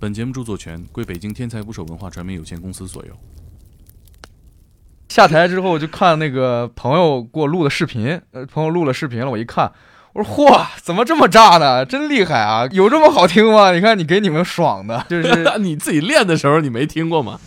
本节目著作权归北京天才捕手文化传媒有限公司所有。下台之后就看那个朋友给我录的视频，呃，朋友录了视频了，我一看，我说嚯，怎么这么炸呢？真厉害啊！有这么好听吗？你看你给你们爽的，就 是你自己练的时候，你没听过吗？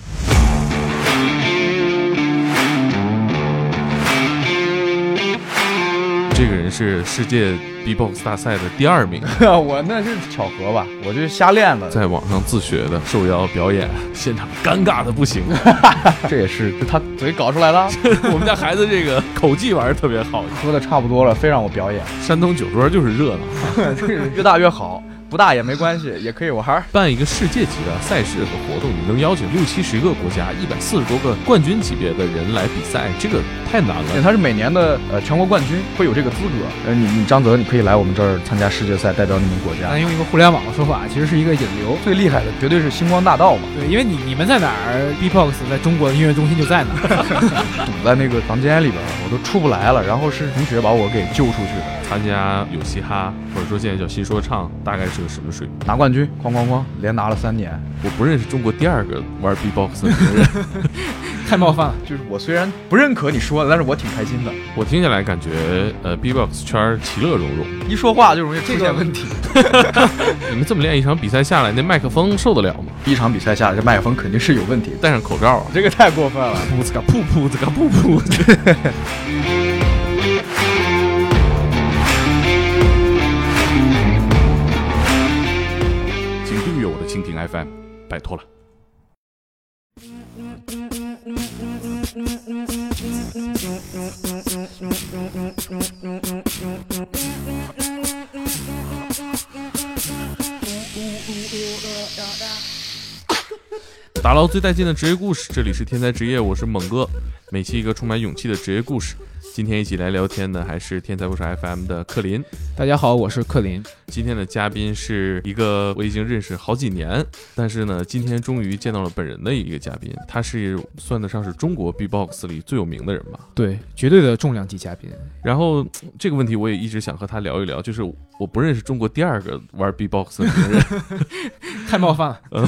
这个人是世界 B-box 大赛的第二名，我那是巧合吧，我就瞎练的，在网上自学的，受邀表演，现场尴尬的不行。这也是他嘴搞出来的。我们家孩子这个口技玩的特别好，说的差不多了，非让我表演。山东酒桌就是热闹，越大越好。不大也没关系，也可以玩儿。办一个世界级的赛事和活动，你能邀请六七十个国家、一百四十多个冠军级别的人来比赛，这个太难了。他是每年的呃全国冠军，会有这个资格。呃，你你张泽，你可以来我们这儿参加世界赛，代表你们国家。咱用一个互联网的说法，其实是一个引流。最厉害的绝对是星光大道嘛。对，因为你你们在哪儿，B-box 在中国的音乐中心就在哪儿。堵在那个房间里边，我都出不来了。然后是同学把我给救出去的。参加有嘻哈，或者说现在叫新说唱，大概是个什么水平？拿冠军，哐哐哐，连拿了三年。我不认识中国第二个玩 B-box 的人，太冒犯了。就是我虽然不认可你说的，但是我挺开心的。我听起来感觉，呃，B-box 圈其乐融融，一说话就容易出现问题。你们这么练一场比赛下来，那麦克风受得了吗？一场比赛下来，这麦克风肯定是有问题。戴上口罩啊，这个太过分了。噗呲个噗噗呲个噗噗。拜托了。打捞最带劲的职业故事，这里是天才职业，我是猛哥，每期一个充满勇气的职业故事。今天一起来聊天的还是天才不少 FM 的克林。大家好，我是克林。今天的嘉宾是一个我已经认识好几年，但是呢，今天终于见到了本人的一个嘉宾。他是算得上是中国 B-box 里最有名的人吧？对，绝对的重量级嘉宾。然后这个问题我也一直想和他聊一聊，就是我不认识中国第二个玩 B-box 的人，太冒犯了。嗯，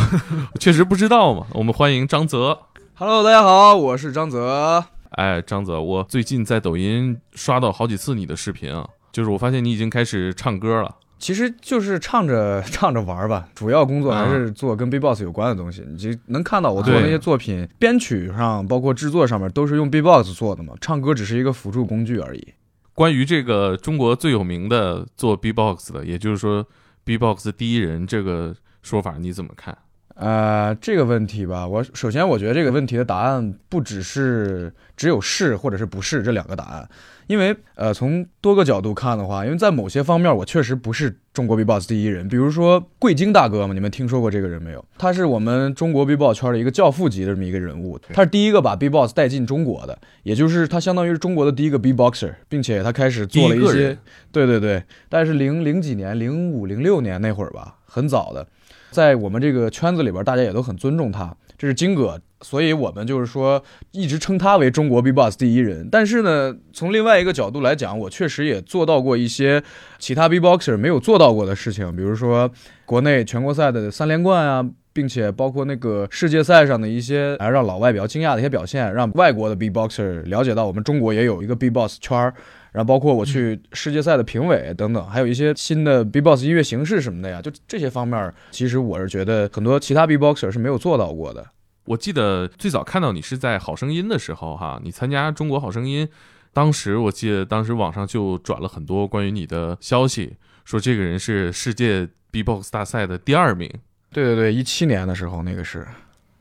确实不知道嘛。我们欢迎张泽。Hello，大家好，我是张泽。哎，张泽，我最近在抖音刷到好几次你的视频啊，就是我发现你已经开始唱歌了。其实就是唱着 唱着玩吧，主要工作还是做跟 B-box 有关的东西。你就能看到我做那些作品，编曲上包括制作上面都是用 B-box 做的嘛，唱歌只是一个辅助工具而已。关于这个中国最有名的做 B-box 的，也就是说 B-box 第一人这个说法，你怎么看？呃，这个问题吧，我首先我觉得这个问题的答案不只是只有是或者是不是这两个答案，因为呃从多个角度看的话，因为在某些方面我确实不是中国 B-box 第一人，比如说贵京大哥嘛，你们听说过这个人没有？他是我们中国 B-box 圈的一个教父级的这么一个人物，他是第一个把 B-box 带进中国的，也就是他相当于是中国的第一个 B-boxer，并且他开始做了一些，对对对，但是零零几年，零五零六年那会儿吧，很早的。在我们这个圈子里边，大家也都很尊重他，这是金哥，所以我们就是说一直称他为中国 B-box 第一人。但是呢，从另外一个角度来讲，我确实也做到过一些其他 B-boxer 没有做到过的事情，比如说国内全国赛的三连冠啊，并且包括那个世界赛上的一些让老外比较惊讶的一些表现，让外国的 B-boxer 了解到我们中国也有一个 B-box 圈儿。然后包括我去世界赛的评委等等，还有一些新的 B-box 音乐形式什么的呀，就这些方面，其实我是觉得很多其他 B-boxer 是没有做到过的。我记得最早看到你是在《好声音》的时候，哈，你参加《中国好声音》，当时我记得当时网上就转了很多关于你的消息，说这个人是世界 B-box 大赛的第二名。对对对，一七年的时候那个是，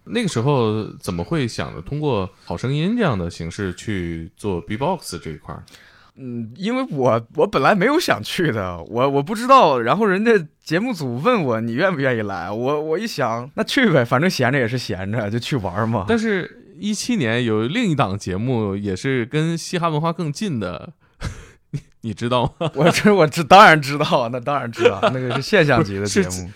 那个时候怎么会想着通过《好声音》这样的形式去做 B-box 这一块？嗯，因为我我本来没有想去的，我我不知道，然后人家节目组问我你愿不愿意来，我我一想那去呗，反正闲着也是闲着，就去玩嘛。但是，一七年有另一档节目也是跟嘻哈文化更近的，你你知道吗？我这我这当然知道，那当然知道，那个是现象级的 节目。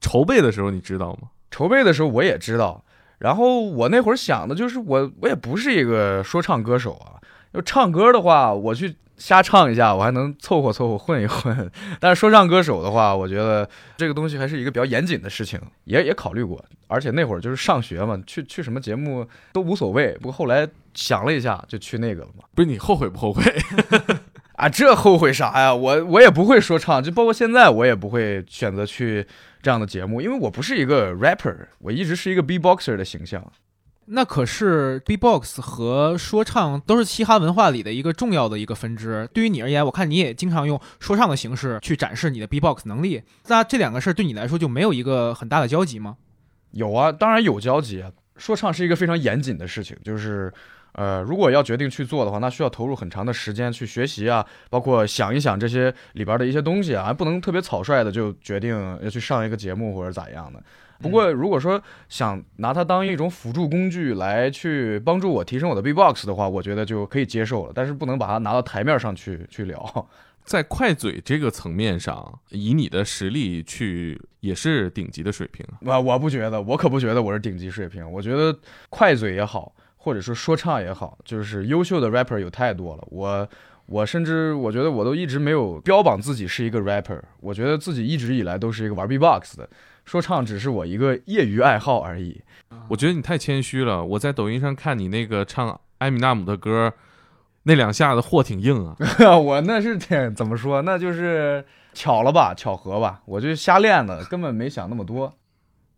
筹备的时候你知道吗？筹备的时候我也知道，然后我那会儿想的就是我我也不是一个说唱歌手啊，要唱歌的话我去。瞎唱一下，我还能凑合凑合混一混。但是说唱歌手的话，我觉得这个东西还是一个比较严谨的事情，也也考虑过。而且那会儿就是上学嘛，去去什么节目都无所谓。不过后来想了一下，就去那个了嘛。不是你后悔不后悔？啊，这后悔啥呀？我我也不会说唱，就包括现在我也不会选择去这样的节目，因为我不是一个 rapper，我一直是一个 b-boxer 的形象。那可是 B-box 和说唱都是嘻哈文化里的一个重要的一个分支。对于你而言，我看你也经常用说唱的形式去展示你的 B-box 能力。那这两个事儿对你来说就没有一个很大的交集吗？有啊，当然有交集啊。说唱是一个非常严谨的事情，就是呃，如果要决定去做的话，那需要投入很长的时间去学习啊，包括想一想这些里边的一些东西啊，还不能特别草率的就决定要去上一个节目或者咋样的。不过，如果说想拿它当一种辅助工具来去帮助我提升我的 B-box 的话，我觉得就可以接受了。但是不能把它拿到台面上去去聊。在快嘴这个层面上，以你的实力去也是顶级的水平。我我不觉得，我可不觉得我是顶级水平。我觉得快嘴也好，或者说说唱也好，就是优秀的 rapper 有太多了。我我甚至我觉得我都一直没有标榜自己是一个 rapper。我觉得自己一直以来都是一个玩 B-box 的。说唱只是我一个业余爱好而已。我觉得你太谦虚了。我在抖音上看你那个唱艾米纳姆的歌，那两下子货挺硬啊。我那是挺怎么说？那就是巧了吧，巧合吧。我就瞎练的，根本没想那么多。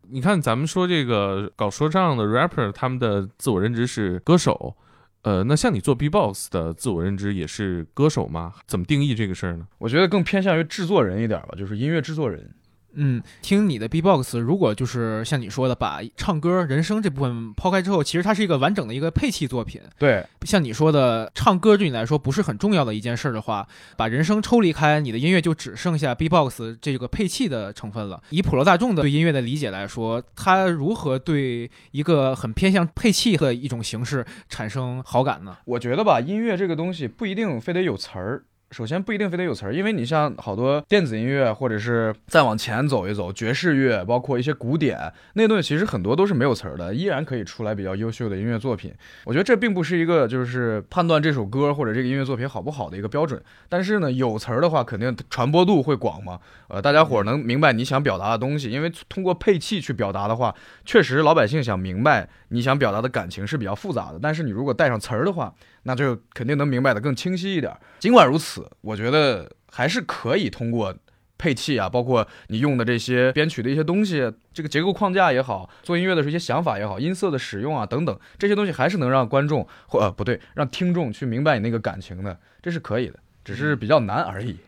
你看，咱们说这个搞说唱的 rapper，他们的自我认知是歌手。呃，那像你做 B-box 的自我认知也是歌手吗？怎么定义这个事儿呢？我觉得更偏向于制作人一点吧，就是音乐制作人。嗯，听你的 B-box，如果就是像你说的，把唱歌、人声这部分抛开之后，其实它是一个完整的一个配器作品。对，像你说的，唱歌对你来说不是很重要的一件事的话，把人声抽离开，你的音乐就只剩下 B-box 这个配器的成分了。以普罗大众的对音乐的理解来说，它如何对一个很偏向配器的一种形式产生好感呢？我觉得吧，音乐这个东西不一定非得有词儿。首先不一定非得有词儿，因为你像好多电子音乐，或者是再往前走一走，爵士乐，包括一些古典那东西，其实很多都是没有词儿的，依然可以出来比较优秀的音乐作品。我觉得这并不是一个就是判断这首歌或者这个音乐作品好不好的一个标准。但是呢，有词儿的话，肯定传播度会广嘛。呃，大家伙儿能明白你想表达的东西，因为通过配器去表达的话，确实老百姓想明白你想表达的感情是比较复杂的。但是你如果带上词儿的话，那就肯定能明白的更清晰一点。尽管如此，我觉得还是可以通过配器啊，包括你用的这些编曲的一些东西，这个结构框架也好，做音乐的一些想法也好，音色的使用啊等等，这些东西还是能让观众或呃不对，让听众去明白你那个感情的，这是可以的，只是比较难而已。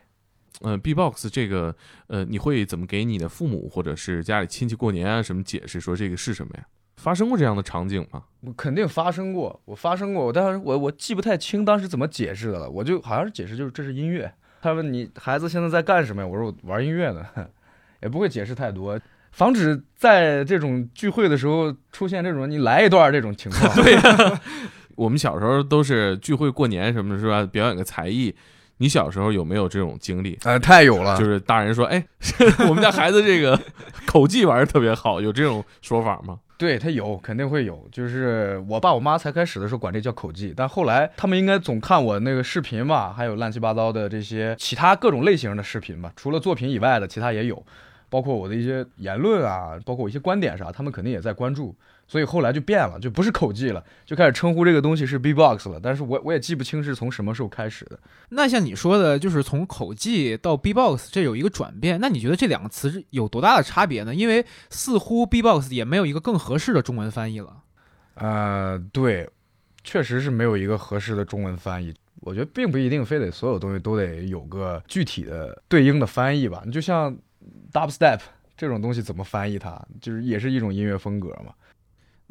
嗯，B-box 这个呃，你会怎么给你的父母或者是家里亲戚过年啊什么解释说这个是什么呀？发生过这样的场景吗？肯定发生过，我发生过，但是我我记不太清当时怎么解释的了。我就好像是解释就是这是音乐。他问你孩子现在在干什么呀？我说我玩音乐呢，也不会解释太多，防止在这种聚会的时候出现这种你来一段这种情况。对呀，我们小时候都是聚会过年什么的，是吧？表演个才艺。你小时候有没有这种经历？呃，太有了，就是大人说，哎，我们家孩子这个 口技玩的特别好，有这种说法吗？对他有，肯定会有。就是我爸我妈才开始的时候管这叫口技，但后来他们应该总看我那个视频吧，还有乱七八糟的这些其他各种类型的视频吧，除了作品以外的其他也有，包括我的一些言论啊，包括我一些观点啥，他们肯定也在关注。所以后来就变了，就不是口技了，就开始称呼这个东西是 B-box 了。但是我我也记不清是从什么时候开始的。那像你说的，就是从口技到 B-box，这有一个转变。那你觉得这两个词有多大的差别呢？因为似乎 B-box 也没有一个更合适的中文翻译了。呃，对，确实是没有一个合适的中文翻译。我觉得并不一定非得所有东西都得有个具体的对应的翻译吧。你就像 Dubstep 这种东西怎么翻译它，就是也是一种音乐风格嘛。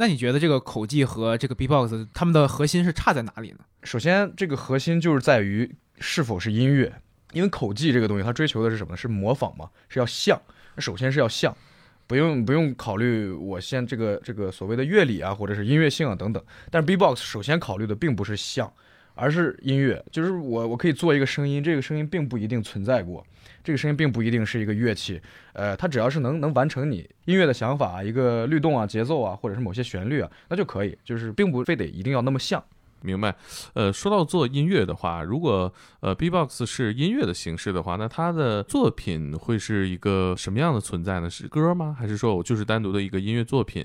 那你觉得这个口技和这个 B-box 它们的核心是差在哪里呢？首先，这个核心就是在于是否是音乐，因为口技这个东西它追求的是什么？是模仿嘛？是要像。首先是要像，不用不用考虑我现这个这个所谓的乐理啊，或者是音乐性啊等等。但是 B-box 首先考虑的并不是像，而是音乐，就是我我可以做一个声音，这个声音并不一定存在过。这个声音并不一定是一个乐器，呃，它只要是能能完成你音乐的想法，一个律动啊、节奏啊，或者是某些旋律啊，那就可以，就是并不非得一定要那么像。明白。呃，说到做音乐的话，如果呃 B-box 是音乐的形式的话，那它的作品会是一个什么样的存在呢？是歌吗？还是说我就是单独的一个音乐作品？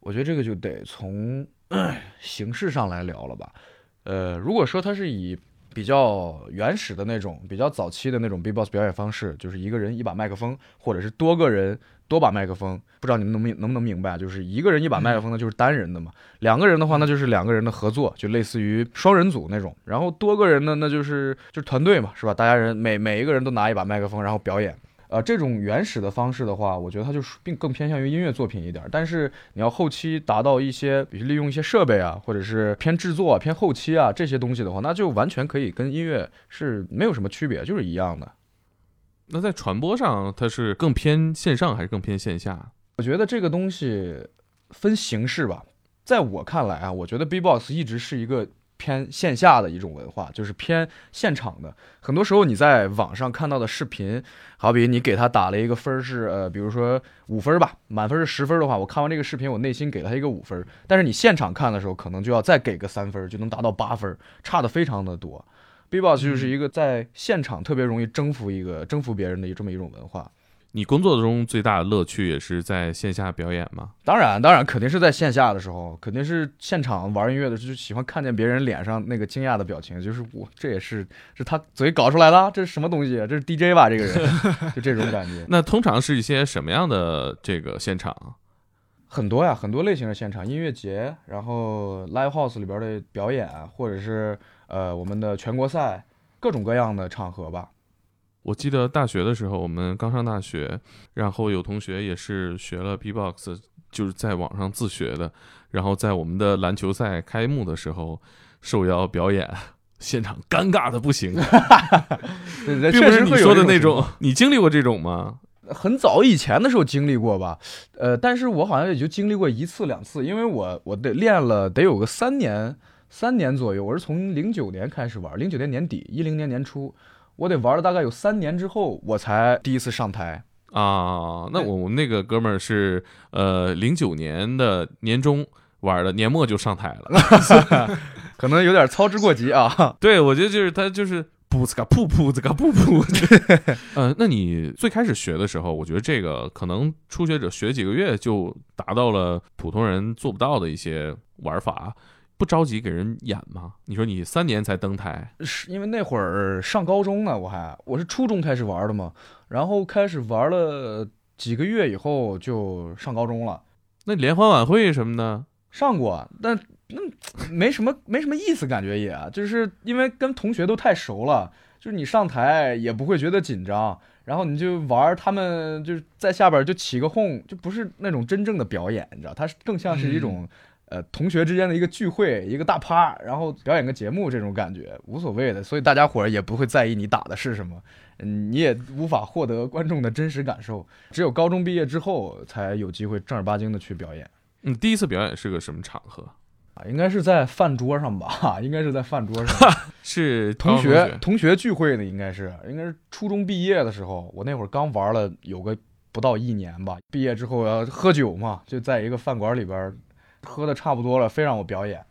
我觉得这个就得从形式上来聊了吧。呃，如果说它是以比较原始的那种、比较早期的那种 B-box 表演方式，就是一个人一把麦克风，或者是多个人多把麦克风，不知道你们能明能不能明白？就是一个人一把麦克风呢，就是单人的嘛；两个人的话，那就是两个人的合作，就类似于双人组那种。然后多个人呢，那就是就是团队嘛，是吧？大家人每每一个人都拿一把麦克风，然后表演。呃，这种原始的方式的话，我觉得它就是并更偏向于音乐作品一点。但是你要后期达到一些，比如利用一些设备啊，或者是偏制作、偏后期啊这些东西的话，那就完全可以跟音乐是没有什么区别，就是一样的。那在传播上，它是更偏线上还是更偏线下？我觉得这个东西分形式吧。在我看来啊，我觉得 B-box 一直是一个。偏线下的一种文化，就是偏现场的。很多时候你在网上看到的视频，好比你给他打了一个分是呃，比如说五分吧，满分是十分的话，我看完这个视频，我内心给他一个五分。但是你现场看的时候，可能就要再给个三分，就能达到八分，差的非常的多。B-box 就是一个在现场特别容易征服一个征服别人的这么一种文化。你工作中最大的乐趣也是在线下表演吗？当然，当然，肯定是在线下的时候，肯定是现场玩音乐的，就喜欢看见别人脸上那个惊讶的表情，就是我这也是是他嘴搞出来的，这是什么东西？这是 DJ 吧？这个人 就这种感觉。那通常是一些什么样的这个现场？很多呀，很多类型的现场，音乐节，然后 live house 里边的表演，或者是呃我们的全国赛，各种各样的场合吧。我记得大学的时候，我们刚上大学，然后有同学也是学了 B-box，就是在网上自学的，然后在我们的篮球赛开幕的时候受邀表演，现场尴尬的不行。并不是你说的那种。你经历过这种吗？很早以前的时候经历过吧，呃，但是我好像也就经历过一次两次，因为我我得练了得有个三年三年左右，我是从零九年开始玩，零九年年底，一零年年初。我得玩了大概有三年之后，我才第一次上台啊。那我们那个哥们儿是呃零九年的年中玩的，年末就上台了，可能有点操之过急啊。对，我觉得就是他就是噗呲嘎噗噗呲嘎噗噗。嗯，那你最开始学的时候，我觉得这个可能初学者学几个月就达到了普通人做不到的一些玩法。不着急给人演吗？你说你三年才登台，是因为那会儿上高中呢，我还我是初中开始玩的嘛，然后开始玩了几个月以后就上高中了。那联欢晚会什么的上过，但那没什么没什么意思，感觉也就是因为跟同学都太熟了，就是你上台也不会觉得紧张，然后你就玩，他们就是在下边就起个哄，就不是那种真正的表演，你知道，它是更像是一种。呃，同学之间的一个聚会，一个大趴，然后表演个节目，这种感觉无所谓的，所以大家伙儿也不会在意你打的是什么，嗯，你也无法获得观众的真实感受。只有高中毕业之后，才有机会正儿八经的去表演。嗯，第一次表演是个什么场合啊？应该是在饭桌上吧？应该是在饭桌上，是同学同学聚会的，应该是应该是初中毕业的时候，我那会儿刚玩了有个不到一年吧。毕业之后要喝酒嘛，就在一个饭馆里边。喝的差不多了，非让我表演。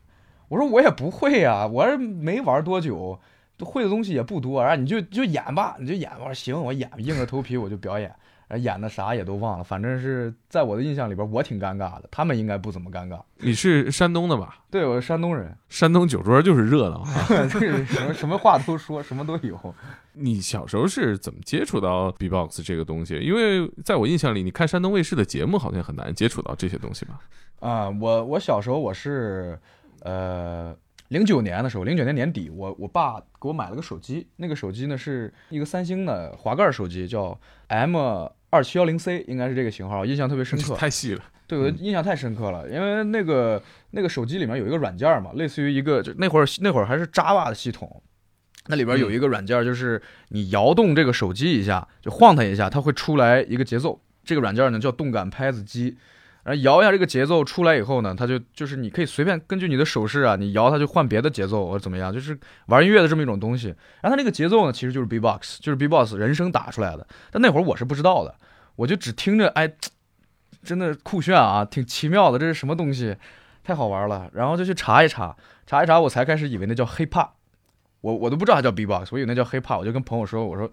我说我也不会呀，我是没玩多久，会的东西也不多。然后你就就演吧，你就演吧。行，我演，硬着头皮我就表演。演的啥也都忘了，反正是在我的印象里边，我挺尴尬的。他们应该不怎么尴尬。你是山东的吧？对，我是山东人。山东酒桌就是热闹，什么什么话都说，什么都有。你小时候是怎么接触到 B-box 这个东西？因为在我印象里，你看山东卫视的节目，好像很难接触到这些东西吧？啊，我我小时候我是，呃，零九年的时候，零九年年底，我我爸给我买了个手机，那个手机呢是一个三星的滑盖手机，叫 M 二七幺零 C，应该是这个型号，印象特别深刻。太细了，对我印象太深刻了，因为那个那个手机里面有一个软件嘛，类似于一个就那会儿那会儿还是 Java 的系统，那里边有一个软件，就是你摇动这个手机一下，就晃它一下，它会出来一个节奏。这个软件呢叫动感拍子机。然后摇一下这个节奏出来以后呢，它就就是你可以随便根据你的手势啊，你摇它就换别的节奏或者怎么样，就是玩音乐的这么一种东西。然后它那个节奏呢，其实就是 B-box，就是 B-box 人声打出来的。但那会儿我是不知道的，我就只听着，哎，真的酷炫啊，挺奇妙的，这是什么东西？太好玩了，然后就去查一查，查一查，我才开始以为那叫 hip hop，我我都不知道它叫 b-box，我以为那叫 hip hop，我就跟朋友说，我说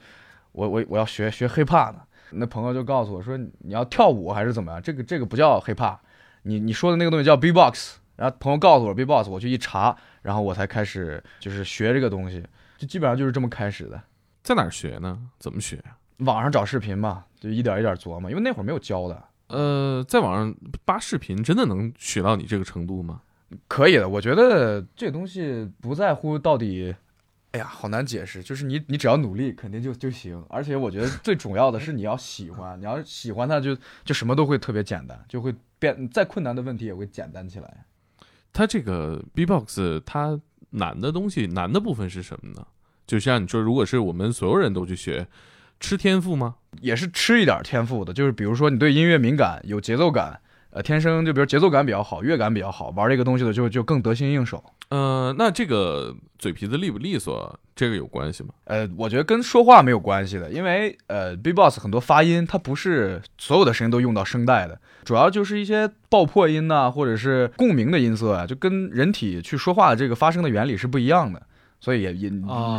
我我我要学学 hip hop 呢，那朋友就告诉我说你要跳舞还是怎么样，这个这个不叫 hip hop，你你说的那个东西叫 b-box，然后朋友告诉我 b-box，我去一查，然后我才开始就是学这个东西，就基本上就是这么开始的，在哪儿学呢？怎么学呀？网上找视频嘛，就一点一点琢磨，因为那会儿没有教的。呃，在网上扒视频，真的能学到你这个程度吗？可以的，我觉得这个东西不在乎到底，哎呀，好难解释。就是你，你只要努力，肯定就就行。而且我觉得最重要的是你要喜欢，你要喜欢它，就就什么都会特别简单，就会变再困难的问题也会简单起来。它这个 B-box 它难的东西，难的部分是什么呢？就像你说，如果是我们所有人都去学。吃天赋吗？也是吃一点天赋的，就是比如说你对音乐敏感，有节奏感，呃，天生就比如节奏感比较好，乐感比较好，玩这个东西的就就更得心应手。呃，那这个嘴皮子利不利索，这个有关系吗？呃，我觉得跟说话没有关系的，因为呃，B-box 很多发音它不是所有的声音都用到声带的，主要就是一些爆破音呐，或者是共鸣的音色啊，就跟人体去说话的这个发声的原理是不一样的，所以也也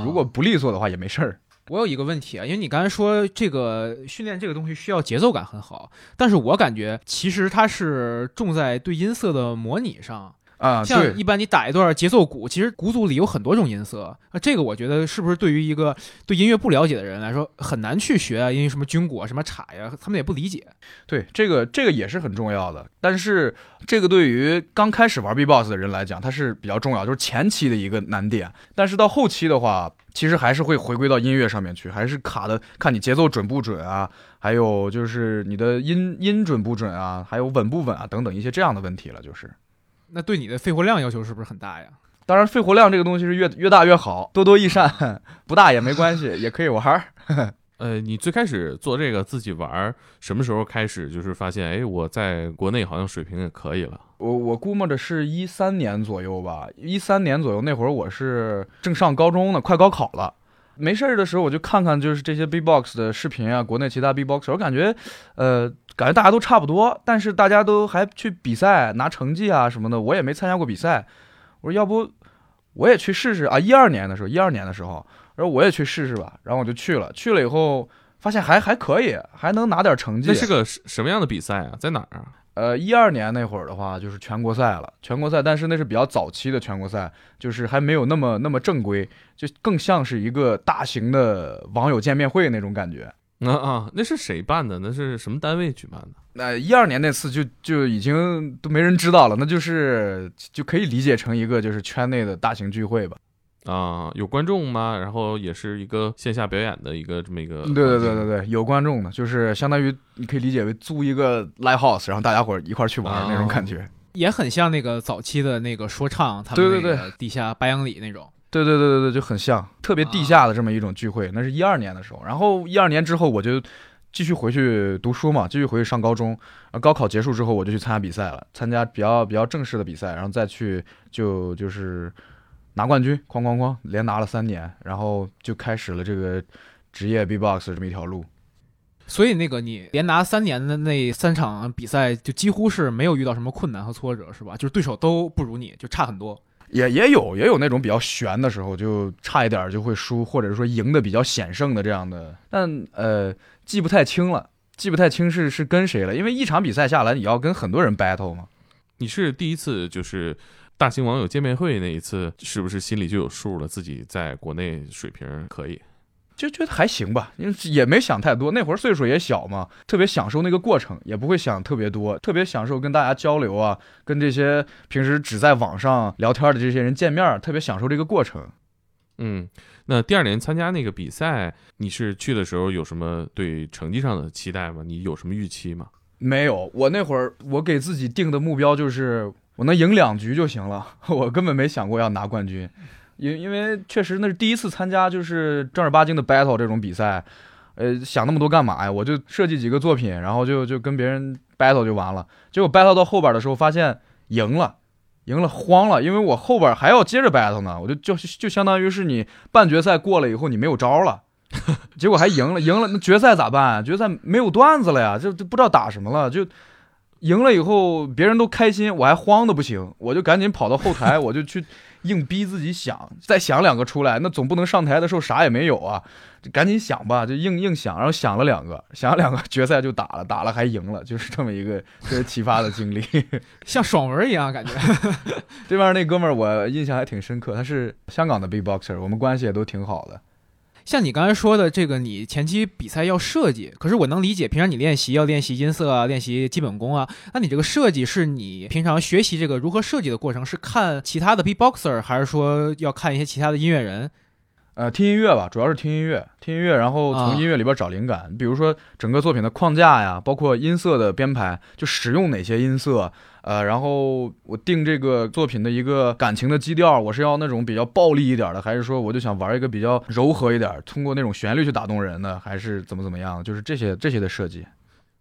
如果不利索的话也没事儿。我有一个问题啊，因为你刚才说这个训练这个东西需要节奏感很好，但是我感觉其实它是重在对音色的模拟上。啊，像一般你打一段节奏鼓，其实鼓组里有很多种音色啊。这个我觉得是不是对于一个对音乐不了解的人来说很难去学啊？因为什么军鼓啊、什么镲呀，他们也不理解。对，这个这个也是很重要的。但是这个对于刚开始玩 B-box 的人来讲，它是比较重要，就是前期的一个难点。但是到后期的话，其实还是会回归到音乐上面去，还是卡的看你节奏准不准啊，还有就是你的音音准不准啊，还有稳不稳啊等等一些这样的问题了，就是。那对你的肺活量要求是不是很大呀？当然，肺活量这个东西是越越大越好，多多益善，不大也没关系，也可以玩儿。呃，你最开始做这个自己玩儿，什么时候开始就是发现，哎，我在国内好像水平也可以了。我我估摸着是一三年左右吧，一三年左右那会儿我是正上高中呢，快高考了，没事儿的时候我就看看就是这些 B-box 的视频啊，国内其他 B-box，我感觉，呃。感觉大家都差不多，但是大家都还去比赛拿成绩啊什么的，我也没参加过比赛。我说要不我也去试试啊？一二年的时候，一二年的时候，然后我也去试试吧。然后我就去了，去了以后发现还还可以，还能拿点成绩。那是个什么样的比赛啊？在哪儿啊？呃，一二年那会儿的话，就是全国赛了，全国赛，但是那是比较早期的全国赛，就是还没有那么那么正规，就更像是一个大型的网友见面会那种感觉。啊啊，那是谁办的？那是什么单位举办的？那一二年那次就就已经都没人知道了，那就是就可以理解成一个就是圈内的大型聚会吧。啊，有观众吗？然后也是一个线下表演的一个这么一个。对对对对对，有观众的，就是相当于你可以理解为租一个 live house，然后大家伙一块去玩那种感觉，也很像那个早期的那个说唱，他们那个地下白杨里那种。对对对对对，就很像特别地下的这么一种聚会，那是一二年的时候。然后一二年之后，我就继续回去读书嘛，继续回去上高中。啊，高考结束之后，我就去参加比赛了，参加比较比较正式的比赛，然后再去就就是拿冠军，哐哐哐，连拿了三年，然后就开始了这个职业 B-box 这么一条路。所以那个你连拿三年的那三场比赛，就几乎是没有遇到什么困难和挫折，是吧？就是对手都不如你，就差很多。也也有也有那种比较悬的时候，就差一点就会输，或者说赢的比较险胜的这样的，但呃记不太清了，记不太清是是跟谁了，因为一场比赛下来你要跟很多人 battle 嘛。你是第一次就是大型网友见面会那一次，是不是心里就有数了，自己在国内水平可以？就觉得还行吧，因为也没想太多。那会儿岁数也小嘛，特别享受那个过程，也不会想特别多，特别享受跟大家交流啊，跟这些平时只在网上聊天的这些人见面，特别享受这个过程。嗯，那第二年参加那个比赛，你是去的时候有什么对成绩上的期待吗？你有什么预期吗？没有，我那会儿我给自己定的目标就是我能赢两局就行了，我根本没想过要拿冠军。因因为确实那是第一次参加，就是正儿八经的 battle 这种比赛，呃，想那么多干嘛呀？我就设计几个作品，然后就就跟别人 battle 就完了。结果 battle 到后边的时候，发现赢了，赢了慌了，因为我后边还要接着 battle 呢。我就就就相当于是你半决赛过了以后，你没有招了，结果还赢了，赢了那决赛咋办？决赛没有段子了呀，就就不知道打什么了，就赢了以后，别人都开心，我还慌的不行，我就赶紧跑到后台，我就去硬逼自己想，再想两个出来，那总不能上台的时候啥也没有啊，就赶紧想吧，就硬硬想，然后想了两个，想了两个，决赛就打了，打了还赢了，就是这么一个特别奇葩的经历。像爽文一样感觉。这边那哥们儿我印象还挺深刻，他是香港的 B-boxer，我们关系也都挺好的。像你刚才说的这个，你前期比赛要设计，可是我能理解，平常你练习要练习音色啊，练习基本功啊，那你这个设计是你平常学习这个如何设计的过程，是看其他的 B-boxer，还是说要看一些其他的音乐人？呃，听音乐吧，主要是听音乐，听音乐，然后从音乐里边找灵感。比如说整个作品的框架呀，包括音色的编排，就使用哪些音色。呃，然后我定这个作品的一个感情的基调，我是要那种比较暴力一点的，还是说我就想玩一个比较柔和一点，通过那种旋律去打动人的，还是怎么怎么样？就是这些这些的设计。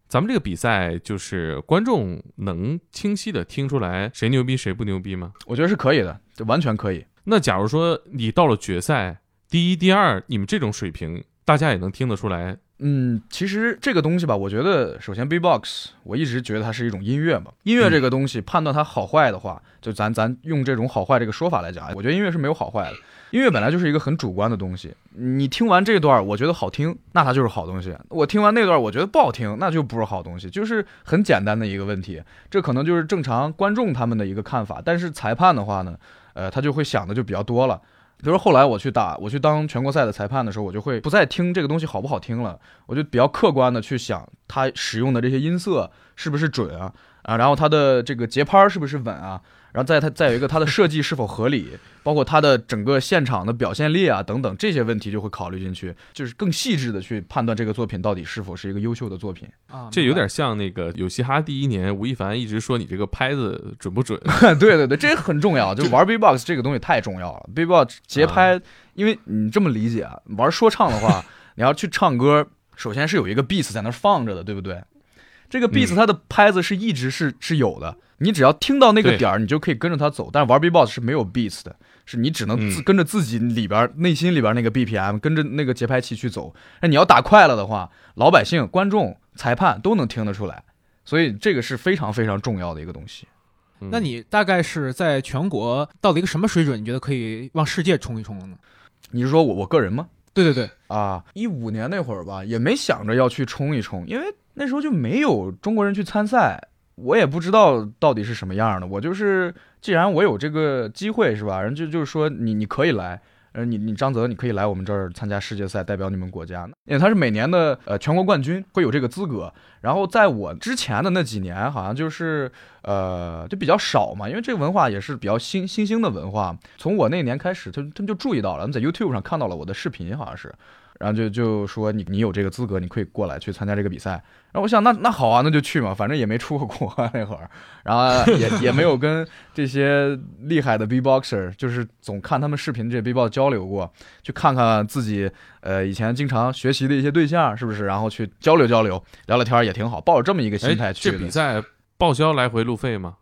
咱们这个比赛就是观众能清晰的听出来谁牛逼谁不牛逼吗？我觉得是可以的，就完全可以。那假如说你到了决赛。第一、第二，你们这种水平，大家也能听得出来。嗯，其实这个东西吧，我觉得首先 B-box，我一直觉得它是一种音乐嘛。音乐这个东西，判断它好坏的话，就咱咱用这种好坏这个说法来讲，我觉得音乐是没有好坏的。音乐本来就是一个很主观的东西。你听完这段，我觉得好听，那它就是好东西；我听完那段，我觉得不好听，那就不是好东西。就是很简单的一个问题。这可能就是正常观众他们的一个看法，但是裁判的话呢，呃，他就会想的就比较多了。比如说后来我去打，我去当全国赛的裁判的时候，我就会不再听这个东西好不好听了，我就比较客观的去想他使用的这些音色是不是准啊啊，然后他的这个节拍是不是稳啊。然后再它再有一个它的设计是否合理，包括它的整个现场的表现力啊等等这些问题就会考虑进去，就是更细致的去判断这个作品到底是否是一个优秀的作品啊。这有点像那个有嘻哈第一年，吴亦凡一直说你这个拍子准不准？对对对，这很重要，就玩 B-box 这个东西太重要了。B-box 节拍，因为你这么理解啊，玩说唱的话，你要去唱歌，首先是有一个 beat 在那放着的，对不对？这个 beats 它的拍子是一直是是有的。你只要听到那个点儿，你就可以跟着它走。但是玩 B-box 是没有 beats 的，是你只能自跟着自己里边内心里边那个 BPM，跟着那个节拍器去走。那你要打快了的话，老百姓、观众、裁判都能听得出来。所以这个是非常非常重要的一个东西。那你大概是在全国到了一个什么水准？你觉得可以往世界冲一冲呢？你是说我我个人吗？对对对啊，一五年那会儿吧，也没想着要去冲一冲，因为那时候就没有中国人去参赛。我也不知道到底是什么样的，我就是，既然我有这个机会，是吧？人就就是说，你你可以来，呃，你你张泽，你可以来我们这儿参加世界赛，代表你们国家，因为他是每年的呃全国冠军，会有这个资格。然后在我之前的那几年，好像就是呃就比较少嘛，因为这个文化也是比较新新兴的文化。从我那年开始，他他们就注意到了，在 YouTube 上看到了我的视频，好像是。然后就就说你你有这个资格，你可以过来去参加这个比赛。然后我想那那好啊，那就去嘛，反正也没出过国那会儿，然后也也没有跟这些厉害的 B-boxer，就是总看他们视频这 B-box 交流过，去看看自己呃以前经常学习的一些对象是不是，然后去交流交流，聊聊天也挺好，抱着这么一个心态去。这比赛报销来回路费吗？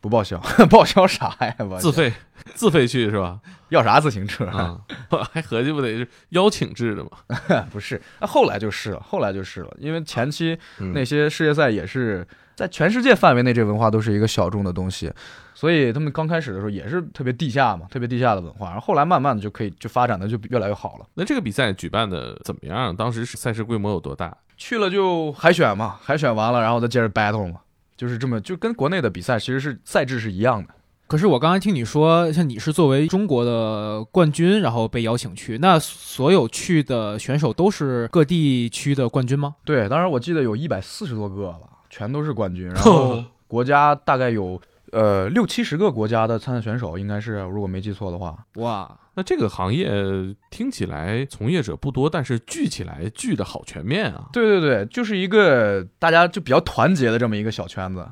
不报销，报销啥呀？自费，自费去是吧？要啥自行车啊？还合计不得是邀请制的吗？不是，那后来就是了，后来就是了。因为前期那些世界赛也是在全世界范围内，这文化都是一个小众的东西，所以他们刚开始的时候也是特别地下嘛，特别地下的文化。然后后来慢慢的就可以就发展的就越来越好了。那这个比赛举办的怎么样？当时赛事规模有多大？去了就海选嘛，海选完了，然后再接着 battle 嘛。就是这么，就跟国内的比赛其实是赛制是一样的。可是我刚才听你说，像你是作为中国的冠军，然后被邀请去，那所有去的选手都是各地区的冠军吗？对，当然我记得有一百四十多个了，全都是冠军。然后 国家大概有呃六七十个国家的参赛选手，应该是如果没记错的话。哇！那这个行业听起来从业者不多，但是聚起来聚的好全面啊！对对对，就是一个大家就比较团结的这么一个小圈子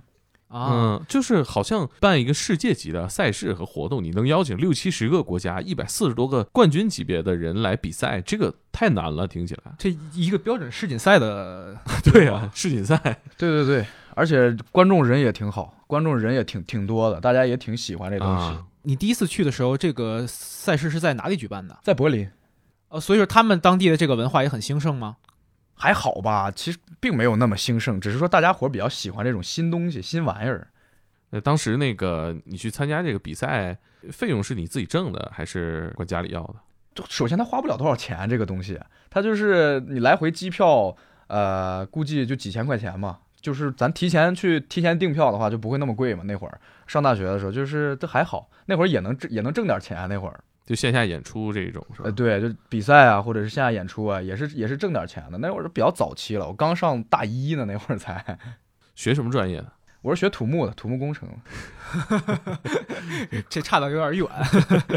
啊，嗯，就是好像办一个世界级的赛事和活动，你能邀请六七十个国家、一百四十多个冠军级别的人来比赛，这个太难了，听起来。这一个标准世锦赛的，对啊，世锦赛，对对对，而且观众人也挺好，观众人也挺挺多的，大家也挺喜欢这东西。你第一次去的时候，这个赛事是在哪里举办的？在柏林。呃，所以说他们当地的这个文化也很兴盛吗？还好吧，其实并没有那么兴盛，只是说大家伙儿比较喜欢这种新东西、新玩意儿。那当时那个你去参加这个比赛，费用是你自己挣的，还是管家里要的？就首先他花不了多少钱，这个东西，他就是你来回机票，呃，估计就几千块钱嘛。就是咱提前去提前订票的话，就不会那么贵嘛。那会儿上大学的时候，就是这还好，那会儿也能挣也能挣点钱。那会儿，就线下演出这种是吧？呃，对，就比赛啊，或者是线下演出啊，也是也是挣点钱的。那会儿比较早期了，我刚上大一呢，那会儿才。学什么专业的？我是学土木的，土木工程。这差的有点远。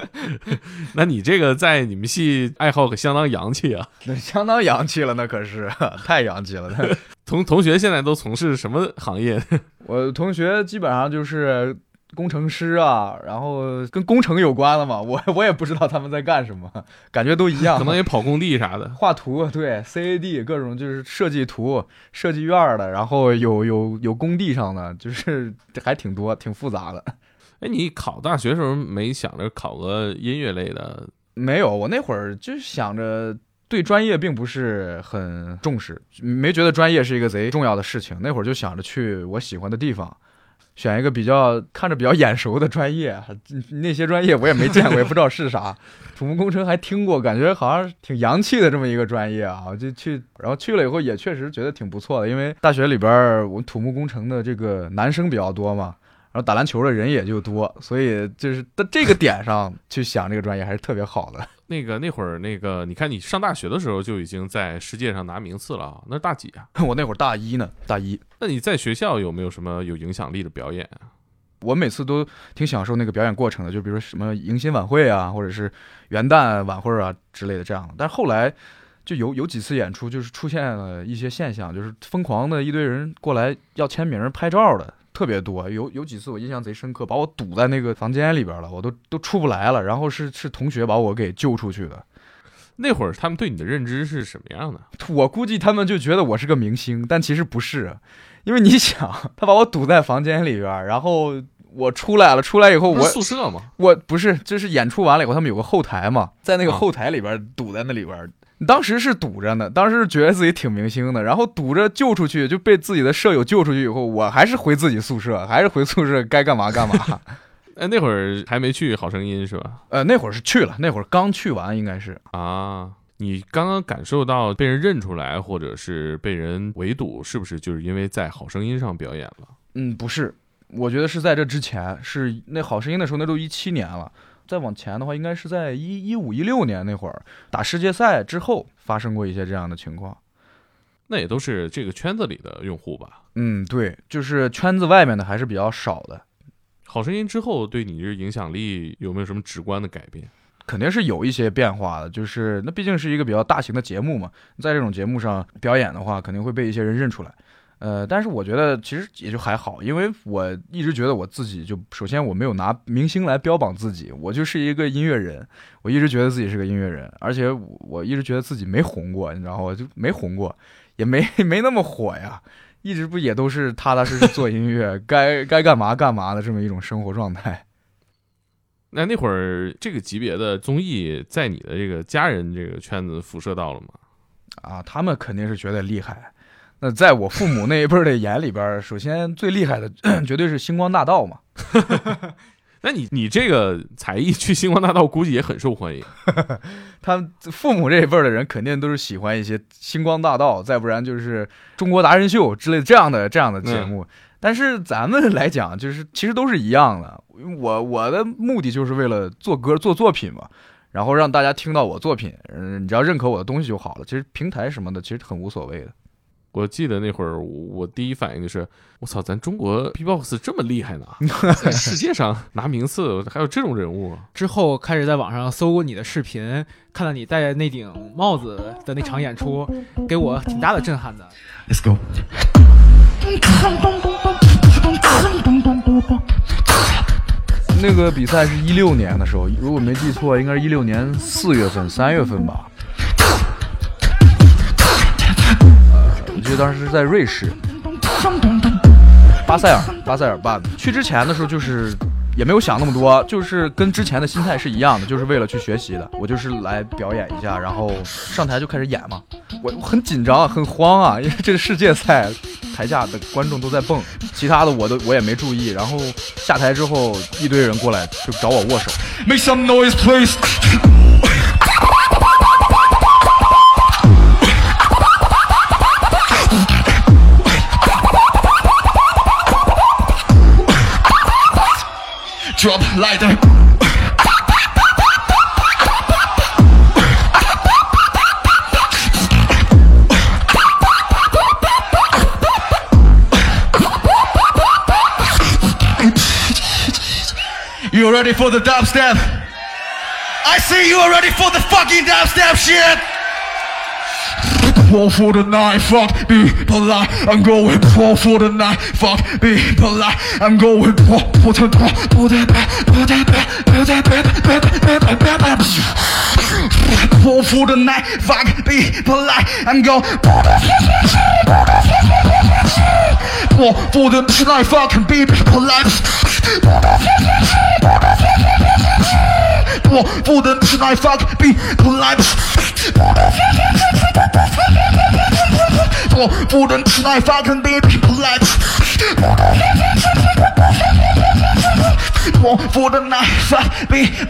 那你这个在你们系爱好可相当洋气啊！那相当洋气了，那可是太洋气了。同同学现在都从事什么行业？我同学基本上就是工程师啊，然后跟工程有关的嘛。我我也不知道他们在干什么，感觉都一样。可能也跑工地啥的，画图，对，CAD 各种就是设计图，设计院的，然后有有有工地上的，就是 还挺多，挺复杂的。哎，你考大学时候没想着考个音乐类的？没有，我那会儿就想着对专业并不是很重视，没觉得专业是一个贼重要的事情。那会儿就想着去我喜欢的地方，选一个比较看着比较眼熟的专业。那些专业我也没见过，也不知道是啥。土木工程还听过，感觉好像挺洋气的这么一个专业啊，就去，然后去了以后也确实觉得挺不错的，因为大学里边我土木工程的这个男生比较多嘛。然后打篮球的人也就多，所以就是在这个点上去想这个专业还是特别好的。那个那会儿那个，你看你上大学的时候就已经在世界上拿名次了啊，那是大几啊？我那会儿大一呢，大一。那你在学校有没有什么有影响力的表演啊？我每次都挺享受那个表演过程的，就比如说什么迎新晚会啊，或者是元旦晚会啊之类的这样的。但是后来就有有几次演出，就是出现了一些现象，就是疯狂的一堆人过来要签名、拍照的。特别多，有有几次我印象贼深刻，把我堵在那个房间里边了，我都都出不来了。然后是是同学把我给救出去的。那会儿他们对你的认知是什么样的？我估计他们就觉得我是个明星，但其实不是。因为你想，他把我堵在房间里边，然后我出来了，出来以后我宿舍嘛，我不是，就是演出完了以后，他们有个后台嘛，在那个后台里边堵在那里边。当时是堵着呢，当时觉得自己挺明星的，然后堵着救出去，就被自己的舍友救出去以后，我还是回自己宿舍，还是回宿舍该干嘛干嘛。哎，那会儿还没去好声音是吧？呃，那会儿是去了，那会儿刚去完应该是啊。你刚刚感受到被人认出来，或者是被人围堵，是不是就是因为在好声音上表演了？嗯，不是，我觉得是在这之前，是那好声音的时候，那都一七年了。再往前的话，应该是在一一五一六年那会儿打世界赛之后发生过一些这样的情况。那也都是这个圈子里的用户吧？嗯，对，就是圈子外面的还是比较少的。好声音之后对你这影响力有没有什么直观的改变？肯定是有一些变化的。就是那毕竟是一个比较大型的节目嘛，在这种节目上表演的话，肯定会被一些人认出来。呃，但是我觉得其实也就还好，因为我一直觉得我自己就首先我没有拿明星来标榜自己，我就是一个音乐人，我一直觉得自己是个音乐人，而且我一直觉得自己没红过，你知道吗？就没红过，也没 没那么火呀，一直不也都是踏踏实实做音乐，该该干嘛干嘛的这么一种生活状态。那那会儿这个级别的综艺在你的这个家人这个圈子辐射到了吗？啊，他们肯定是觉得厉害。那在我父母那一辈的眼里边，首先最厉害的 绝对是星光大道嘛。那你你这个才艺去星光大道，估计也很受欢迎。他父母这一辈的人肯定都是喜欢一些星光大道，再不然就是中国达人秀之类的这样的这样的节目。但是咱们来讲，就是其实都是一样的。我我的目的就是为了做歌做作品嘛，然后让大家听到我作品，嗯，你只要认可我的东西就好了。其实平台什么的，其实很无所谓的。我记得那会儿，我第一反应就是，我操，咱中国 B-box 这么厉害呢，在世界上拿名次，还有这种人物。之后开始在网上搜过你的视频，看到你戴那顶帽子的那场演出，给我挺大的震撼的。Let's go。那个比赛是一六年的时候，如果没记错，应该是一六年四月份、三月份吧。记得当时是在瑞士，巴塞尔，巴塞尔办。去之前的时候就是也没有想那么多，就是跟之前的心态是一样的，就是为了去学习的。我就是来表演一下，然后上台就开始演嘛。我很紧张，很慌啊，因为这是世界赛，台下的观众都在蹦，其他的我都我也没注意。然后下台之后，一堆人过来就找我握手。Make some noise, please. Drop lighter. You ready for the dubstep? I see you are ready for the fucking dubstep shit! pro for the night. Fuck be polite. I'm going pro for the night. Fuck be polite. I'm going pro for the pro for the pro the pro the pro for the night. Fuck be polite. I'm going pro for the night. Fuck people, I'm. 我不能吃奶饭，比不来。不不吃奶。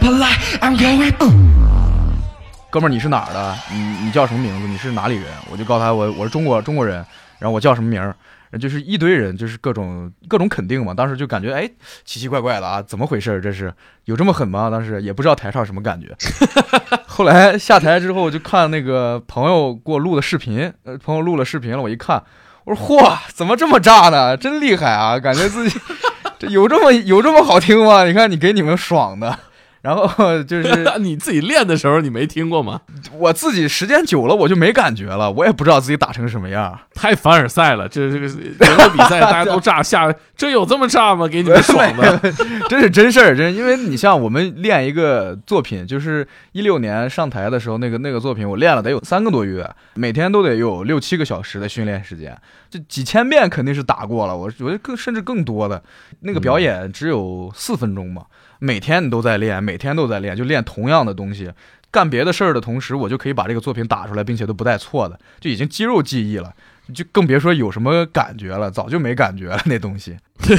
不奶。I'm going。哥们儿，你是哪儿的？你你叫什么名字？你是哪里人？我就告诉他我我是中国中国人，然后我叫什么名儿？就是一堆人，就是各种各种肯定嘛。当时就感觉哎奇奇怪怪的啊，怎么回事？这是有这么狠吗？当时也不知道台上什么感觉。后来下台之后就看那个朋友给我录的视频，朋友录了视频了，我一看，我说嚯，怎么这么炸呢？真厉害啊！感觉自己 这有这么有这么好听吗？你看你给你们爽的。然后 就是 你自己练的时候，你没听过吗？我自己时间久了，我就没感觉了，我也不知道自己打成什么样。太凡尔赛了，这这个人的比赛大家都炸下，这有这么炸吗？给你们爽的，这是真事儿，真因为你像我们练一个作品，就是一六年上台的时候，那个那个作品我练了得有三个多月，每天都得有六七个小时的训练时间，这几千遍肯定是打过了，我我觉得更甚至更多的那个表演只有四分钟嘛。每天你都在练，每天都在练，就练同样的东西。干别的事儿的同时，我就可以把这个作品打出来，并且都不带错的，就已经肌肉记忆了，就更别说有什么感觉了，早就没感觉了那东西。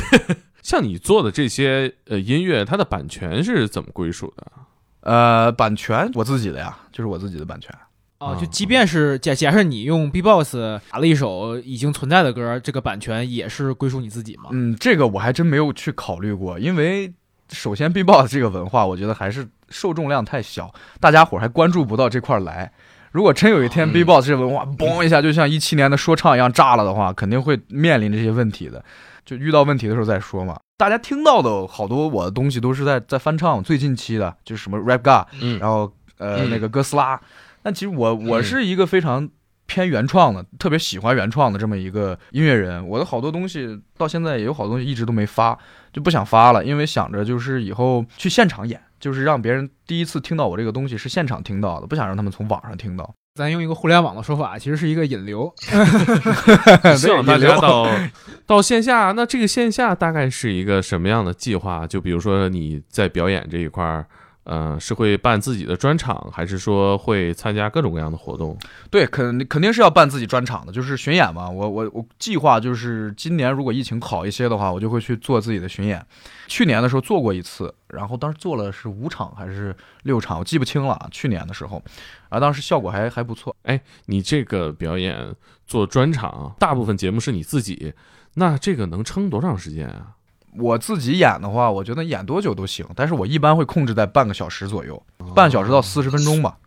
像你做的这些呃音乐，它的版权是怎么归属的？呃，版权我自己的呀，就是我自己的版权。哦，就即便是假假设你用 B-box 打了一首已经存在的歌，这个版权也是归属你自己吗？嗯，这个我还真没有去考虑过，因为。首先，B-box 这个文化，我觉得还是受众量太小，大家伙还关注不到这块来。如果真有一天 B-box 这个文化嘣一下，就像一七年的说唱一样炸了的话，肯定会面临这些问题的。就遇到问题的时候再说嘛。大家听到的好多我的东西都是在在翻唱，最近期的就是什么 Rap God，嗯，然后呃、嗯、那个哥斯拉。但其实我我是一个非常偏原创的，特别喜欢原创的这么一个音乐人。我的好多东西到现在也有好多东西一直都没发。就不想发了，因为想着就是以后去现场演，就是让别人第一次听到我这个东西是现场听到的，不想让他们从网上听到。咱用一个互联网的说法，其实是一个引流，希望大家到 到线下。那这个线下大概是一个什么样的计划？就比如说你在表演这一块儿。呃，是会办自己的专场，还是说会参加各种各样的活动？对，肯肯定是要办自己专场的，就是巡演嘛。我我我计划就是今年如果疫情好一些的话，我就会去做自己的巡演。去年的时候做过一次，然后当时做了是五场还是六场，我记不清了。去年的时候，啊，当时效果还还不错。哎，你这个表演做专场，大部分节目是你自己，那这个能撑多长时间啊？我自己演的话，我觉得演多久都行，但是我一般会控制在半个小时左右，半小时到四十分钟吧。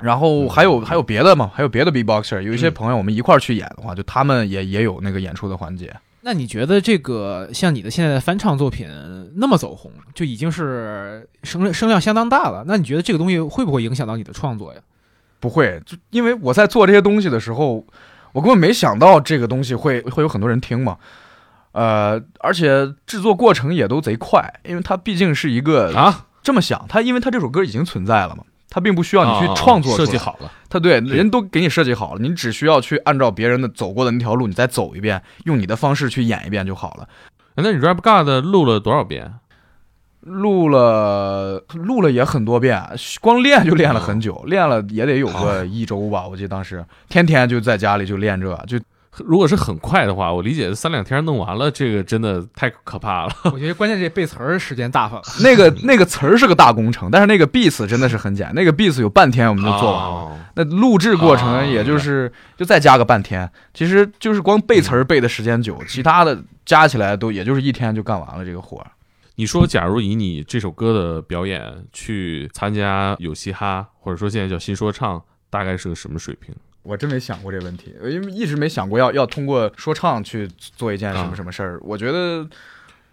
然后还有还有别的嘛，还有别的 B-boxer，有一些朋友我们一块儿去演的话，就他们也也有那个演出的环节。那你觉得这个像你的现在的翻唱作品那么走红，就已经是声声量相当大了？那你觉得这个东西会不会影响到你的创作呀？不会，就因为我在做这些东西的时候，我根本没想到这个东西会会有很多人听嘛。呃，而且制作过程也都贼快，因为它毕竟是一个啊，这么想，它因为它这首歌已经存在了嘛，它并不需要你去创作、哦、设计好了，它对人都给你设计好了，你只需要去按照别人的走过的那条路，你再走一遍，用你的方式去演一遍就好了。那你 Rap God 录了多少遍？录了录了也很多遍，光练就练了很久，练了也得有个一周吧。我记得当时天天就在家里就练这，就如果是很快的话，我理解三两天弄完了，这个真的太可怕了。我觉得关键这背词儿时间大发了。那个那个词儿是个大工程，但是那个 beats 真的是很简单，那个 beats 有半天我们就做完了。哦那录制过程啊也就是就再加个半天，其实就是光背词儿背的时间久，其他的加起来都也就是一天就干完了这个活儿。你说，假如以你这首歌的表演去参加有嘻哈，或者说现在叫新说唱，大概是个什么水平？我真没想过这问题，因为一直没想过要要通过说唱去做一件什啊么什么事儿。我觉得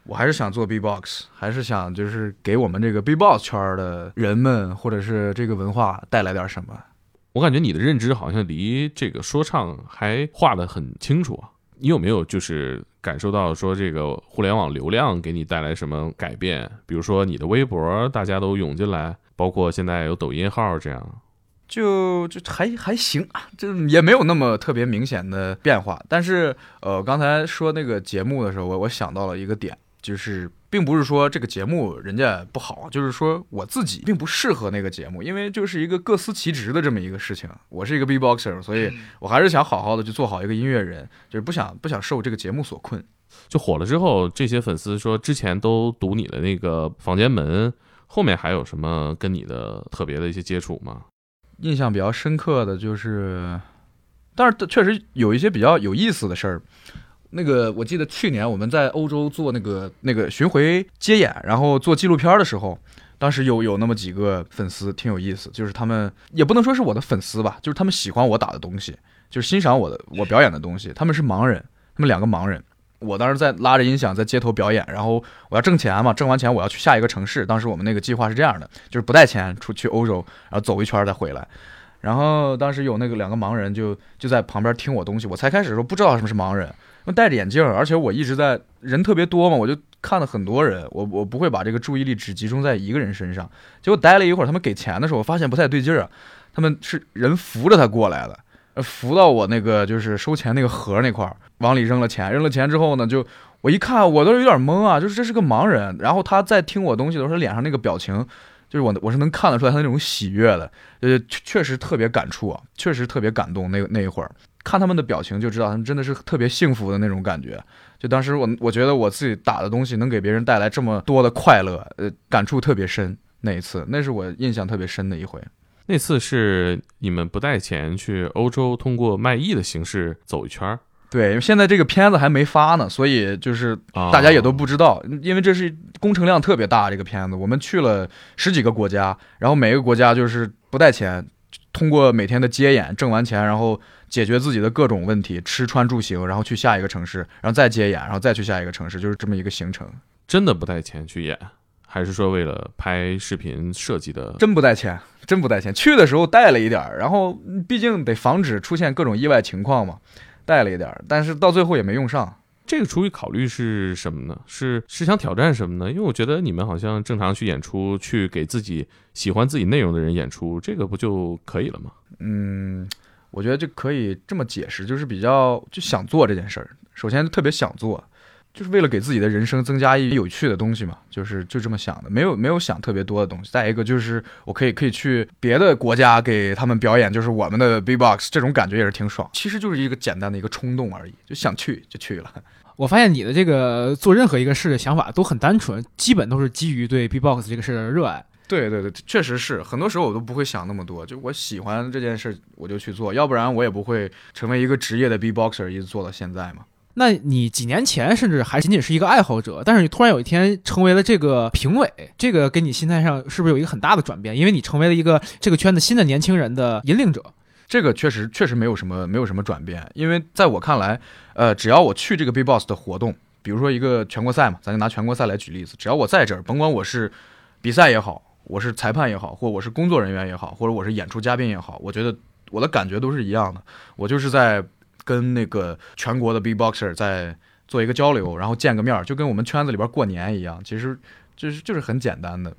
我还是想做 B-box，还是想就是给我们这个 B-box 圈儿的人们或者是这个文化带来点什么。我感觉你的认知好像离这个说唱还画得很清楚啊。你有没有就是感受到说这个互联网流量给你带来什么改变？比如说你的微博大家都涌进来，包括现在有抖音号这样。就就还还行，就也没有那么特别明显的变化。但是，呃，刚才说那个节目的时候，我我想到了一个点，就是并不是说这个节目人家不好，就是说我自己并不适合那个节目，因为就是一个各司其职的这么一个事情。我是一个 B-boxer，所以我还是想好好的去做好一个音乐人，就是不想不想受这个节目所困。就火了之后，这些粉丝说之前都堵你的那个房间门，后面还有什么跟你的特别的一些接触吗？印象比较深刻的就是，但是确实有一些比较有意思的事儿。那个我记得去年我们在欧洲做那个那个巡回接演，然后做纪录片的时候，当时有有那么几个粉丝挺有意思，就是他们也不能说是我的粉丝吧，就是他们喜欢我打的东西，就是欣赏我的我表演的东西。他们是盲人，他们两个盲人。我当时在拉着音响在街头表演，然后我要挣钱嘛，挣完钱我要去下一个城市。当时我们那个计划是这样的，就是不带钱出去欧洲，然后走一圈再回来。然后当时有那个两个盲人就就在旁边听我东西，我才开始的时候不知道什么是盲人，因为戴着眼镜，而且我一直在人特别多嘛，我就看了很多人，我我不会把这个注意力只集中在一个人身上。结果待了一会儿，他们给钱的时候，我发现不太对劲儿，他们是人扶着他过来的，扶到我那个就是收钱那个盒那块儿，往里扔了钱，扔了钱之后呢，就我一看我都有点懵啊，就是这是个盲人，然后他在听我东西的时候，脸上那个表情。就是我，我是能看得出来他那种喜悦的，呃，确确实特别感触啊，确实特别感动。那那一会儿，看他们的表情就知道他们真的是特别幸福的那种感觉。就当时我，我觉得我自己打的东西能给别人带来这么多的快乐，呃，感触特别深。那一次，那是我印象特别深的一回。那次是你们不带钱去欧洲，通过卖艺的形式走一圈儿，对，因为现在这个片子还没发呢，所以就是啊大家也都不知道，因为这是工程量特别大。这个片子我们去了十几个国家，然后每个国家就是不带钱，通过每天的接演挣完钱，然后解决自己的各种问题，吃穿住行，然后去下一个城市，然后再接演，然后再去下一个城市，就是这么一个行程。真的不带钱去演，还是说为了拍视频设计的？真不带钱，真不带钱。去的时候带了一点儿，然后嗯毕竟得防止出现各种意外情况嘛，带了一点儿，但是到最后也没用上。这个出于考虑是什么呢？是是想挑战什么呢？因为我觉得你们好像正常去演出，去给自己喜欢自己内容的人演出，这个不就可以了吗？嗯，我觉得这可以这么解释，就是比较就想做这件事儿。首先特别想做，就是为了给自己的人生增加一有趣的东西嘛，就是就这么想的，没有没有想特别多的东西。再一个就是我可以可以去别的国家给他们表演，就是我们的 B-box，这种感觉也是挺爽。其实就是一个简单的一个冲动而已，就想去就去了。我发现你的这个做任何一个事的想法都很单纯，基本都是基于对 B-box 这个事的热爱。对对对，确实是，很多时候我都不会想那么多，就我喜欢这件事我就去做，要不然我也不会成为一个职业的 B-boxer，一直做到现在嘛。那你几年前甚至还仅仅是一个爱好者，但是你突然有一天成为了这个评委，这个跟你心态上是不是有一个很大的转变？因为你成为了一个这个圈子新的年轻人的引领者。这个确实确实没有什么没有什么转变，因为在我看来，呃，只要我去这个 B-box 的活动，比如说一个全国赛嘛，咱就拿全国赛来举例子，只要我在这儿，甭管我是比赛也好，我是裁判也好，或我是工作人员也好，或者我是演出嘉宾也好，我觉得我的感觉都是一样的，我就是在跟那个全国的 B-boxer 在做一个交流，然后见个面儿，就跟我们圈子里边过年一样，其实就是就是很简单的。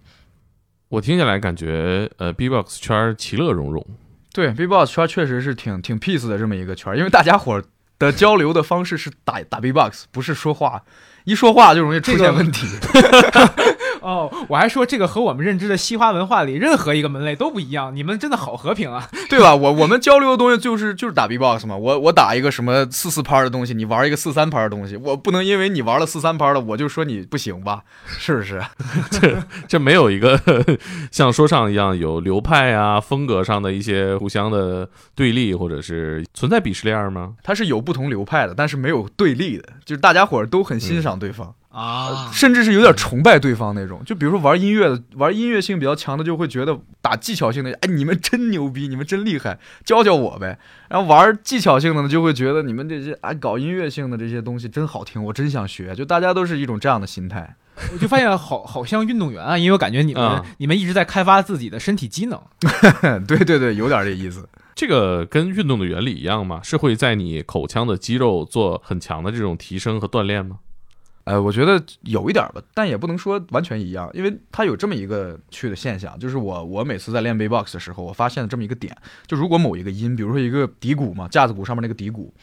我听下来感觉，呃，B-box 圈儿其乐融融。对，B-box 圈确实是挺挺 peace 的这么一个圈儿，因为大家伙儿的交流的方式是打打 B-box，不是说话，一说话就容易出现问题。哦，我还说这个和我们认知的西花文化里任何一个门类都不一样，你们真的好和平啊！对吧？我我们交流的东西就是就是打 B-box 嘛。我我打一个什么四四拍的东西，你玩一个四三拍的东西，我不能因为你玩了四三拍的，我就说你不行吧？是不是？这这没有一个 像说唱一样有流派啊、风格上的一些互相的对立，或者是存在鄙视链吗？它是有不同流派的，但是没有对立的，就是大家伙都很欣赏对方。啊，甚至是有点崇拜对方那种。就比如说玩音乐的，玩音乐性比较强的，就会觉得打技巧性的，哎，你们真牛逼，你们真厉害，教教我呗。然后玩技巧性的呢，就会觉得你们这些哎搞音乐性的这些东西真好听，我真想学。就大家都是一种这样的心态。我就发现好好像运动员啊，因为我感觉你们、啊你们一直在开发自己的身体机能。对对对，有点这意思。这个跟运动的原理一样吗？是会在你口腔的肌肉做很强的这种提升和锻炼吗？呃，我觉得有一点吧，但也不能说完全一样，因为它有这么一个去的现象，就是我我每次在练 B-box 的时候，我发现了这么一个点，就如果某一个音，比如说一个底鼓嘛，架子鼓上面那个底鼓，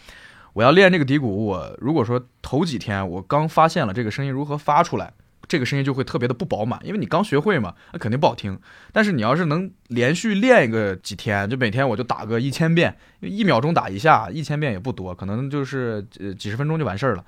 我要练这个底鼓，我如果说头几天我刚发现了这个声音如何发出来，这个声音就会特别的不饱满，因为你刚学会嘛，那肯定不好听。但是你要是能连续练一个几天，就每天我就打个一千遍，一秒钟打一下，一千遍也不多，可能就是呃几十分钟就完事儿了。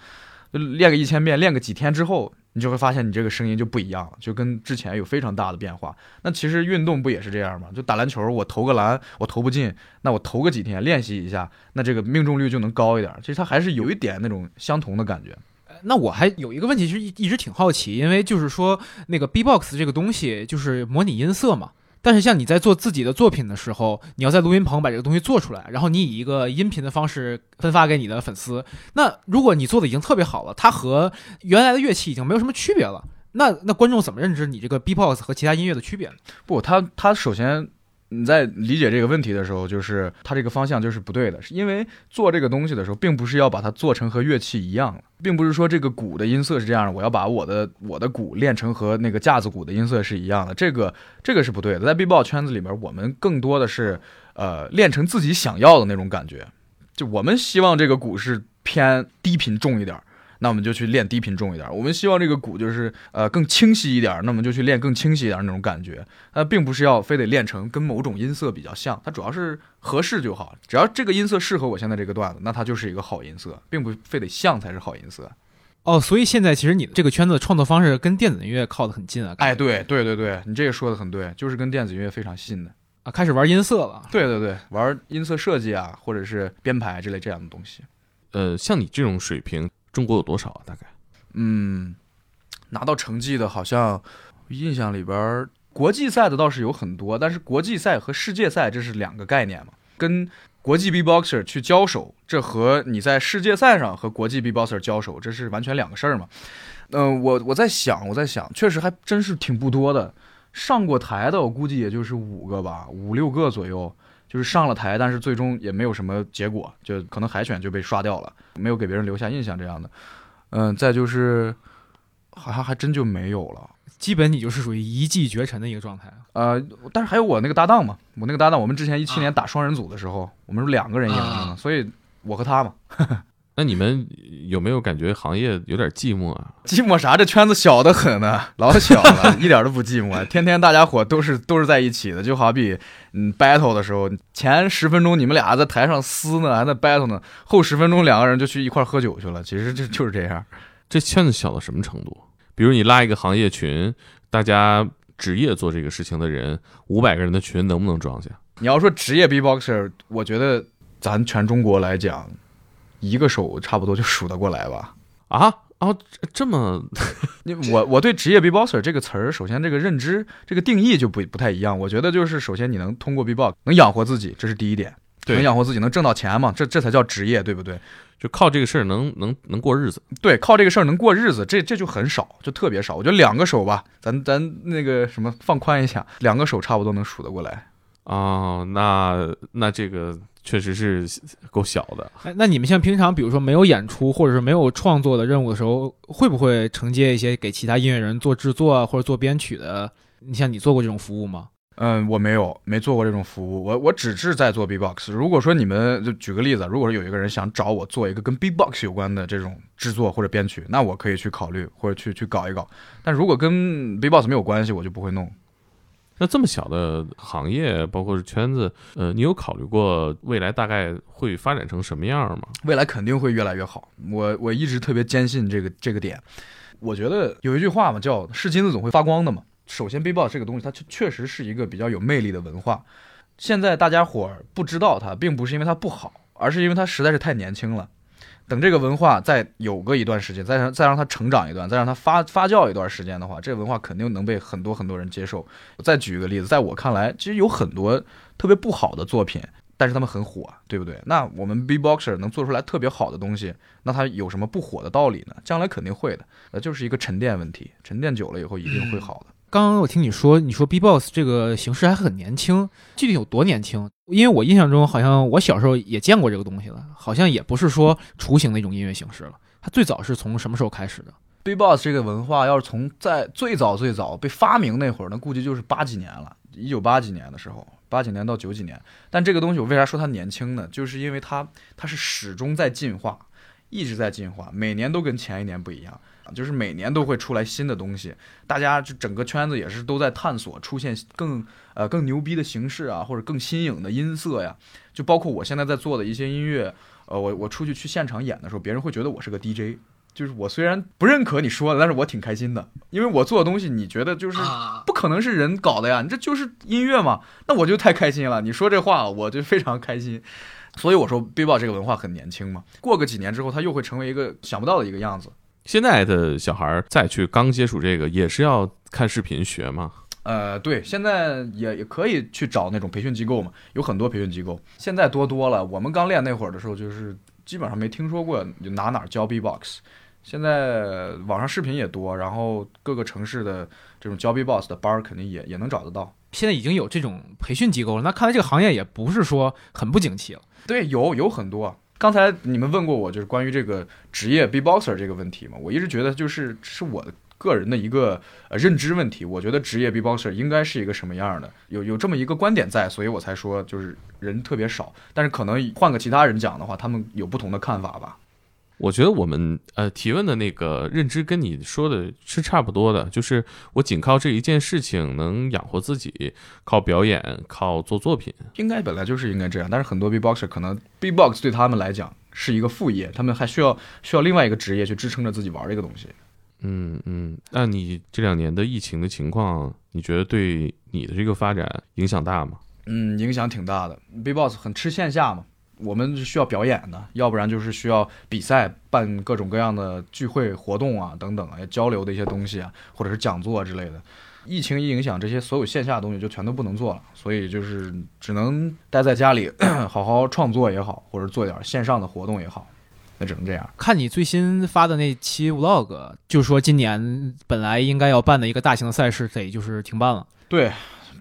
练个一千遍，练个几天之后，你就会发现你这个声音就不一样了，就跟之前有非常大的变化。那其实运动不也是这样吗？就打篮球，我投个篮我投不进，那我投个几天练习一下，那这个命中率就能高一点。其实它还是有一点那种相同的感觉。那我还有一个问题，是一一直挺好奇，因为就是说那个 B-box 这个东西就是模拟音色嘛。但是像你在做自己的作品的时候，你要在录音棚把这个东西做出来，然后你以一个音频的方式分发给你的粉丝。那如果你做的已经特别好了，它和原来的乐器已经没有什么区别了，那那观众怎么认知你这个 B-box 和其他音乐的区别呢？不，它它首先你在理解这个问题的时候，就是他这个方向就是不对的，是因为做这个东西的时候，并不是要把它做成和乐器一样，并不是说这个鼓的音色是这样的，我要把我的我的鼓练成和那个架子鼓的音色是一样的，这个这个是不对的。在 B-box 圈子里面，我们更多的是呃练成自己想要的那种感觉，就我们希望这个鼓是偏低频重一点。那我们就去练低频重一点儿。我们希望这个鼓就是呃更清晰一点儿，那我们就去练更清晰一点儿那种感觉。它并不是要非得练成跟某种音色比较像，它主要是合适就好。只要这个音色适合我现在这个段子，那它就是一个好音色，并不非得像才是好音色。哦，所以现在其实你的这个圈子的创作方式跟电子音乐靠得很近啊。哎，对对对对，你这个说的很对，就是跟电子音乐非常近的。啊，开始玩音色了。对对对，玩音色设计啊，或者是编排之类这样的东西。呃，像你这种水平，中国有多少啊？大概？嗯，拿到成绩的好像印象里边，国际赛的倒是有很多，但是国际赛和世界赛这是两个概念嘛，跟国际 B-boxer 去交手，这和你在世界赛上和国际 B-boxer 交手，这是完全两个事儿嘛。嗯、我我在想，我在想，确实还真是挺不多的。上过台的，我估计也就是五个吧，五六个左右。就是上了台，但是最终也没有什么结果，就可能海选就被刷掉了，没有给别人留下印象这样的。嗯，再就是，好像还真就没有了。基本你就是属于一骑绝尘的一个状态啊。呃，但是还有我那个搭档嘛，我那个搭档，我们之前一七年打双人组的时候，我们是两个人赢的所以我和他嘛，那你们有没有感觉行业有点寂寞啊？寂寞啥？这圈子小得很呢，老小了，一点都不寂寞，天天大家伙都是都是在一起的，就好比嗯 battle 的时候，前十分钟你们俩在台上撕呢，还在 battle 呢，后十分钟两个人就去一块喝酒去了，其实这就是这样。这圈子小到什么程度？比如你拉一个行业群，大家职业做这个事情的人，五百个人的群能不能装下？你要说职业 B-boxer，我觉得咱全中国来讲，一个手差不多就数得过来吧。啊哦，这这么你 我我对职业 B-boxer 这个词儿，首先这个认知、这个定义就不不太一样。我觉得就是首先你能通过 B-box 能养活自己，这是第一点，能养活自己，能挣到钱嘛，这这才叫职业，对不对？就靠这个事儿能能能过日子？对，靠这个事儿能过日子，这这就很少，就特别少。我觉得两个手吧，咱咱那个什么放宽一下，两个手差不多能数得过来。哦，那那这个确实是够小的。哎，那你们像平常比如说没有演出或者是没有创作的任务的时候，会不会承接一些给其他音乐人做制作啊或者做编曲的？你像你做过这种服务吗？嗯，我没有没做过这种服务，我我只是在做 B-box。如果说你们就举个例子，如果说有一个人想找我做一个跟 B-box 有关的这种制作或者编曲，那我可以去考虑或者去去搞一搞。但如果跟 B-box 没有关系，我就不会弄。那这么小的行业，包括是圈子，呃，你有考虑过未来大概会发展成什么样吗？未来肯定会越来越好。我我一直特别坚信这个这个点。我觉得有一句话嘛，叫“是金子总会发光的”嘛。首先，B-box 这个东西，它确确实是一个比较有魅力的文化。现在大家伙不知道它，并不是因为它不好，而是因为它实在是太年轻了。等这个文化再有个一段时间，再让再让它成长一段，再让它发发酵一段时间的话，这个文化肯定能被很多很多人接受。再举一个例子，在我看来，其实有很多特别不好的作品，但是他们很火，对不对？那我们 B-boxer 能做出来特别好的东西，那它有什么不火的道理呢？将来肯定会的，那，就是一个沉淀问题，沉淀久了以后一定会好的。刚刚我听你说，你说 B-box 这个形式还很年轻，具体有多年轻？因为我印象中好像我小时候也见过这个东西了，好像也不是说雏形的一种音乐形式了。它最早是从什么时候开始的？B-box 这个文化要是从在最早最早被发明那会儿，那估计就是八几年了，一九八几年的时候，八几年到九几年。但这个东西我为啥说它年轻呢？就是因为它它是始终在进化，一直在进化，每年都跟前一年不一样。就是每年都会出来新的东西，大家就整个圈子也是都在探索出现更呃更牛逼的形式啊，或者更新颖的音色呀。就包括我现在在做的一些音乐，呃，我我出去去现场演的时候，别人会觉得我是个 DJ。就是我虽然不认可你说的，但是我挺开心的，因为我做的东西你觉得就是不可能是人搞的呀，你这就是音乐嘛，那我就太开心了。你说这话我就非常开心，所以我说 B-box 这个文化很年轻嘛，过个几年之后，它又会成为一个想不到的一个样子。现在的小孩再去刚接触这个，也是要看视频学吗？呃，对，现在也也可以去找那种培训机构嘛，有很多培训机构，现在多多了。我们刚练那会儿的时候，就是基本上没听说过就哪哪教 B-box。现在网上视频也多，然后各个城市的这种教 B-box 的班儿肯定也也能找得到。现在已经有这种培训机构了，那看来这个行业也不是说很不景气了。对，有有很多。刚才你们问过我，就是关于这个职业 B-boxer 这个问题嘛，我一直觉得就是是我的个人的一个呃认知问题。我觉得职业 B-boxer 应该是一个什么样的，有有这么一个观点在，所以我才说就是人特别少。但是可能换个其他人讲的话，他们有不同的看法吧。我觉得我们呃提问的那个认知跟你说的是差不多的，就是我仅靠这一件事情能养活自己，靠表演，靠做作品，应该本来就是应该这样。但是很多 B-boxer 可能 B-box 对他们来讲是一个副业，他们还需要需要另外一个职业去支撑着自己玩这个东西。嗯嗯，那你这两年的疫情的情况，你觉得对你的这个发展影响大吗？嗯，影响挺大的。B-box 很吃线下嘛。我们是需要表演的，要不然就是需要比赛、办各种各样的聚会活动啊，等等啊，交流的一些东西啊，或者是讲座之类的。疫情一影响，这些所有线下的东西就全都不能做了，所以就是只能待在家里，好好创作也好，或者做点线上的活动也好，那只能这样。看你最新发的那期 vlog，就是说今年本来应该要办的一个大型的赛事，得就是停办了。对，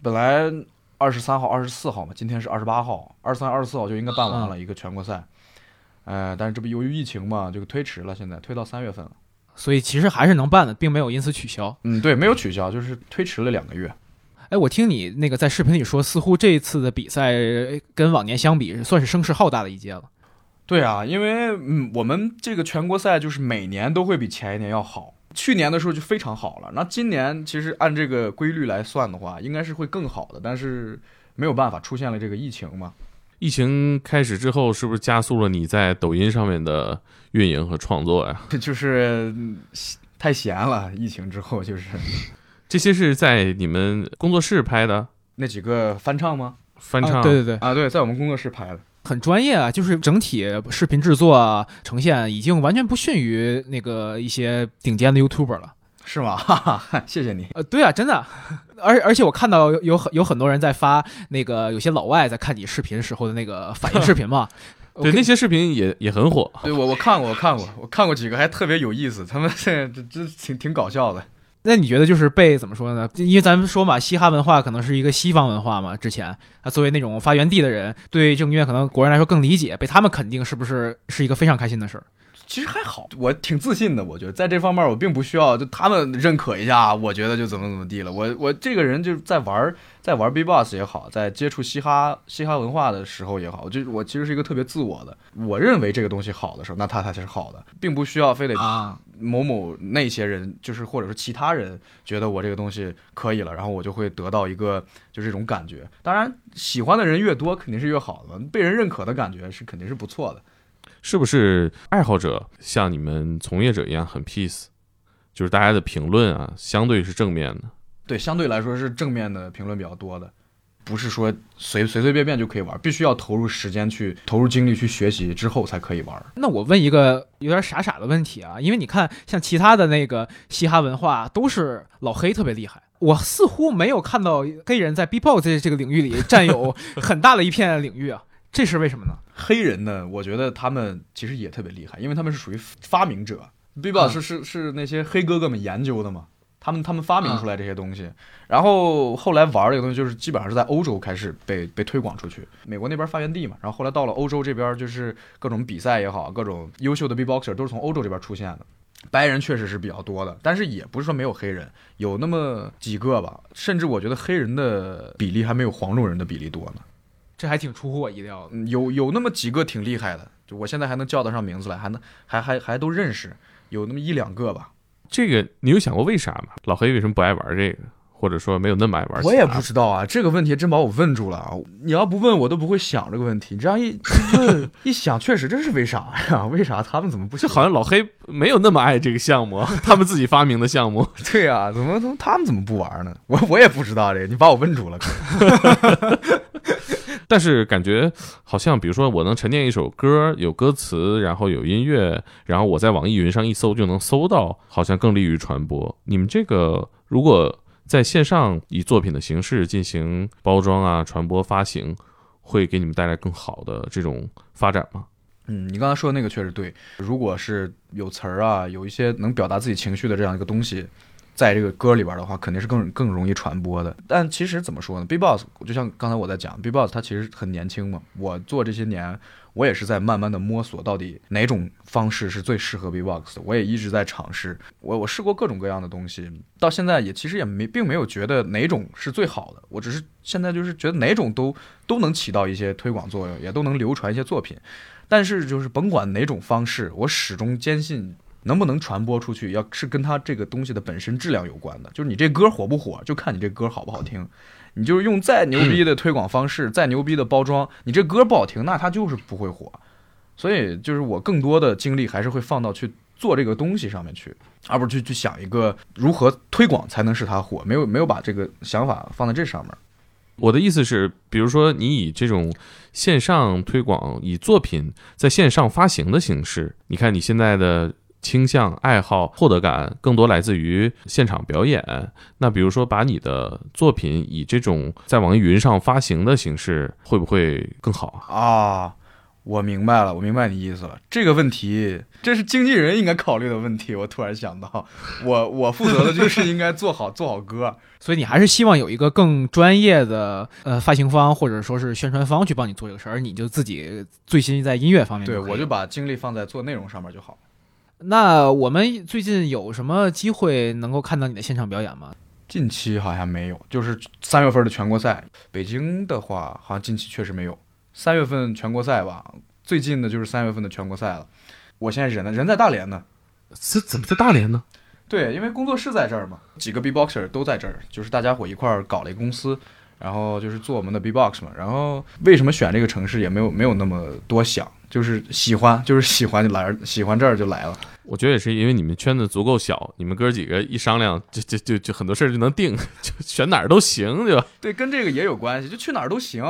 本来。二十三号、二十四号嘛，今天是二十八号，二三、二十四号就应该办完了一个全国赛，呃，但是这不由于疫情嘛，就推迟了，现在推到三月份了。所以其实还是能办的，并没有因此取消。嗯，对，没有取消，就是推迟了两个月。哎，我听你那个在视频里说，似乎这一次的比赛跟往年相比，算是声势浩大的一届了。对啊，因为嗯，我们这个全国赛就是每年都会比前一年要好。去年的时候就非常好了，那今年其实按这个规律来算的话，应该是会更好的，但是没有办法，出现了这个疫情嘛。疫情开始之后，是不是加速了你在抖音上面的运营和创作呀？就是太闲了，疫情之后就是这些是在你们工作室拍的那几个翻唱吗？翻唱，对对对，啊对，在我们工作室拍的。很专业啊，就是整体视频制作啊、呈现已经完全不逊于那个一些顶尖的 YouTuber 了，是吗？哈哈，谢谢你。呃，对啊，真的，而而且我看到有很有很多人在发那个有些老外在看你视频时候的那个反应视频嘛，对，那些视频也也很火。对我我看过，我看过，我看过几个还特别有意思，他们这这挺挺搞笑的。那你觉得就是被怎么说呢？因为咱们说嘛，嘻哈文化可能是一个西方文化嘛。之前啊，作为那种发源地的人，对这种音乐可能国人来说更理解，被他们肯定是不是是一个非常开心的事儿？其实还好，我挺自信的。我觉得在这方面我并不需要就他们认可一下，我觉得就怎么怎么地了。我我这个人就是在玩在玩 B-box 也好，在接触嘻哈嘻哈文化的时候也好，我就我其实是一个特别自我的。我认为这个东西好的时候，那它才是好的，并不需要非得啊，某某那些人，就是或者说其他人觉得我这个东西可以了，然后我就会得到一个就这种感觉。当然，喜欢的人越多，肯定是越好的，被人认可的感觉是肯定是不错的。是不是爱好者像你们从业者一样很 peace？就是大家的评论啊，相对是正面的。对，相对来说是正面的评论比较多的，不是说随随随便便就可以玩，必须要投入时间去投入精力去学习之后才可以玩。那我问一个有点傻傻的问题啊，因为你看，像其他的那个嘻哈文化都是老黑特别厉害，我似乎没有看到黑人在 B-box 这这个领域里占有 很大的一片领域啊，这是为什么呢？黑人呢，我觉得他们其实也特别厉害，因为他们是属于发明者。B-box 是是是那些黑哥哥们研究的嘛，他们他们发明出来这些东西，然后后来玩这个东西，就是基本上是在欧洲开始被被推广出去，美国那边发源地嘛，然后后来到了欧洲这边，就是各种比赛也好，各种优秀的 B-boxer 都是从欧洲这边出现的。白人确实是比较多的，但是也不是说没有黑人，有那么几个吧，甚至我觉得黑人的比例还没有黄种人的比例多呢。这还挺出乎我意料的。嗯有有那么几个挺厉害的，就我现在还能叫得上名字来，还能还还还都认识，有那么一两个吧。这个你有想过为啥吗？老黑为什么不爱玩这个，或者说没有那么爱玩？我也不知道啊，这个问题真把我问住了啊！你要不问我都不会想这个问题，你这样一一问一想，确实这是为啥呀？为啥他们怎么不？就好像老黑没有那么爱这个项目，他们自己发明的项目。对呀、怎么怎么他们怎么不玩呢？我我也不知道这个，你把我问住了。但是感觉好像，比如说我能沉淀一首歌，有歌词，然后有音乐，然后我在网易云上一搜就能搜到，好像更利于传播。你们这个如果在线上以作品的形式进行包装啊、传播、发行，会给你们带来更好的这种发展吗？嗯，你刚才说的那个确实对。如果是有词儿啊，有一些能表达自己情绪的这样一个东西，在这个歌里边的话，肯定是更更容易传播的。但其实怎么说呢？B-box 就像刚才我在讲，B-box 它其实很年轻嘛。我做这些年，我也是在慢慢的摸索到底哪种方式是最适合 B-box 的。我也一直在尝试，我我试过各种各样的东西，到现在也其实也没并没有觉得哪种是最好的。我只是现在就是觉得哪种都都能起到一些推广作用，也都能流传一些作品。但是就是甭管哪种方式，我始终坚信能不能传播出去，要是跟它这个东西的本身质量有关的。就是你这歌火不火，就看你这歌好不好听。你就是用再牛逼的推广方式，再牛逼的包装，你这歌不好听，那它就是不会火。所以就是我更多的精力还是会放到去做这个东西上面去，而不是去去想一个如何推广才能使它火。没有没有把这个想法放在这上面。我的意思是，比如说你以这种线上推广，以作品在线上发行的形式，你看你现在的倾向、爱好、获得感更多来自于现场表演。那比如说，把你的作品以这种在网易云上发行的形式，会不会更好啊？啊，我明白了，我明白你意思了。这个问题，这是经纪人应该考虑的问题。我突然想到，我我负责的就是应该做好做好歌。所以你还是希望有一个更专业的呃发行方或者说是宣传方去帮你做这个事儿，而你就自己醉心在音乐方面对，我就把精力放在做内容上面就好。那我们最近有什么机会能够看到你的现场表演吗？近期好像没有，就是三月份的全国赛。北京的话，好像近期确实没有。三月份全国赛吧，最近的就是三月份的全国赛了。我现在人呢，人在大连呢。这怎么在大连呢？对，因为工作室在这儿嘛，几个 B-boxer 都在这儿，就是大家伙一块儿搞了一个公司，然后就是做我们的 B-box 嘛。然后为什么选这个城市也没有没有那么多想，就是喜欢，就是喜欢就来，喜欢这儿就来了。我觉得也是因为你们圈子足够小，你们哥几个一商量，就就就就很多事儿就能定，就选哪儿都行，对吧？对，跟这个也有关系，就去哪儿都行。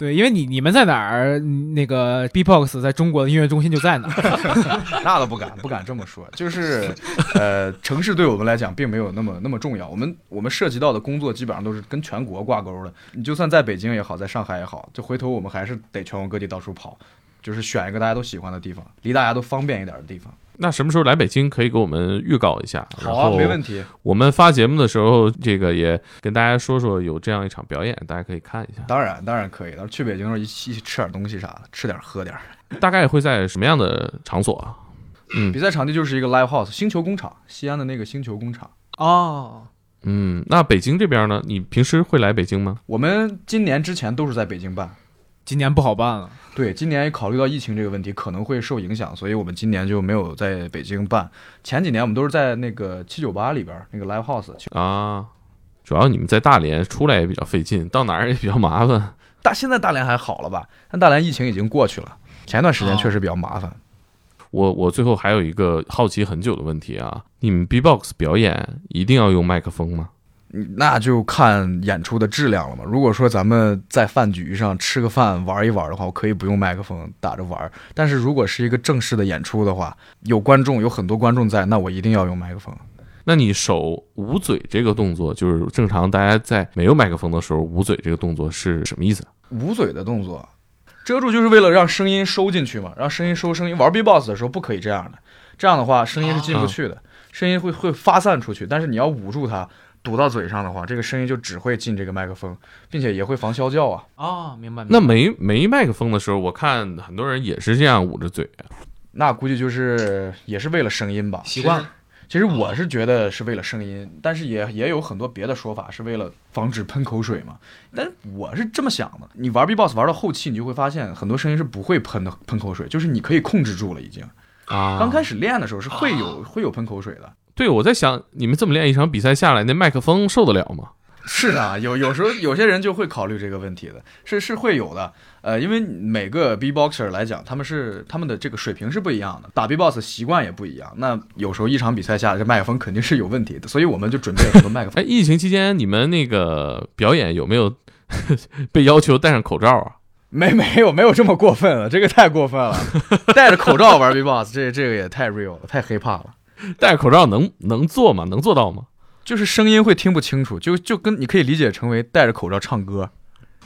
对，因为你你们在哪儿，那个 B-box 在中国的音乐中心就在哪儿。那倒不敢，不敢这么说。就是，呃，城市对我们来讲并没有那么那么重要。我们我们涉及到的工作基本上都是跟全国挂钩的。你就算在北京也好，在上海也好，就回头我们还是得全国各地到处跑，就是选一个大家都喜欢的地方，离大家都方便一点的地方。那什么时候来北京可以给我们预告一下？好啊，没问题。我们发节目的时候，这个也跟大家说说有这样一场表演，大家可以看一下。当然，当然可以。到时候去北京的时候一起一起吃点东西啥的，吃点喝点。大概会在什么样的场所啊？嗯比赛场地就是一个 live house 星球工厂，西安的那个星球工厂。哦，嗯，那北京这边呢？你平时会来北京吗？我们今年之前都是在北京办，今年不好办了。对，今年也考虑到疫情这个问题可能会受影响，所以我们今年就没有在北京办。前几年我们都是在那个七九八里边儿那个 live house，啊，主要你们在大连出来也比较费劲，到哪儿也比较麻烦。大现在大连还好了吧？但大连疫情已经过去了，前段时间哦确实比较麻烦。我我最后还有一个好奇很久的问题啊，你们 B-box 表演一定要用麦克风吗？嗯那就看演出的质量了嘛。如果说咱们在饭局上吃个饭玩一玩的话，我可以不用麦克风打着玩。但是如果是一个正式的演出的话，有观众，有很多观众在，那我一定要用麦克风。那你手捂嘴这个动作，就是正常大家在没有麦克风的时候捂嘴这个动作是什么意思？捂嘴的动作，遮住就是为了让声音收进去嘛，让声音收声音。玩 B-box 的时候不可以这样的，这样的话声音是进不去的，声音会会发散出去。但是你要捂住它，堵到嘴上的话，这个声音就只会进这个麦克风，并且也会防啸叫啊。哦，明白。明白那没没麦克风的时候，我看很多人也是这样捂着嘴啊。那估计就是也是为了声音吧，习惯了。其实我是觉得是为了声音，但是也也有很多别的说法是为了防止喷口水嘛。但我是这么想的，你玩 B-box 玩到后期，你就会发现很多声音是不会喷的，喷口水，就是你可以控制住了已经。啊，刚开始练的时候是会有会有喷口水的。对我在想，你们这么练一场比赛下来，那麦克风受得了吗？是的，有有时候有些人就会考虑这个问题的，是是会有的。呃，因为每个 B-boxer 来讲，他们是他们的这个水平是不一样的，打 B-box 习惯也不一样。那有时候一场比赛下来，这麦克风肯定是有问题的，所以我们就准备了很多麦克风。哎，疫情期间你们那个表演有没有 被要求戴上口罩啊？没没有没有这么过分了，这个太过分了，戴着口罩玩 B-box，这这个也太 real 了，太黑怕了。戴口罩能能做吗？能做到吗？就是声音会听不清楚，就就跟你可以理解成为戴着口罩唱歌，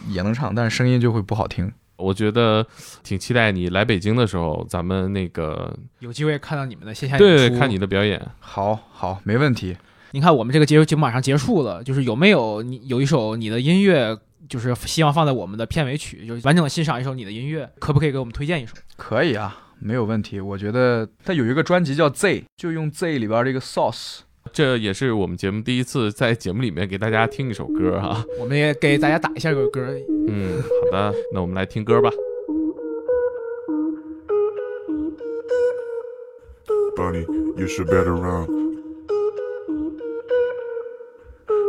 也能唱，但是声音就会不好听。我觉得挺期待你来北京的时候，咱们那个有机会看到你们的线下演出。对看你的表演。好好，没问题。你看，我们这个节目节目马上结束了，就是有没有你有一首你的音乐，就是希望放在我们的片尾曲，就是完整的欣赏一首你的音乐，可不可以给我们推荐一首？可以啊，没有问题。我觉得他有一个专辑叫 Z，就用 Z 里边这个 Sauce。这也是我们节目第一次在节目里面给大家听一首歌哈、我们也给大家打一下这个歌。嗯，好的，那我们来听歌吧。Bunny, you should better run.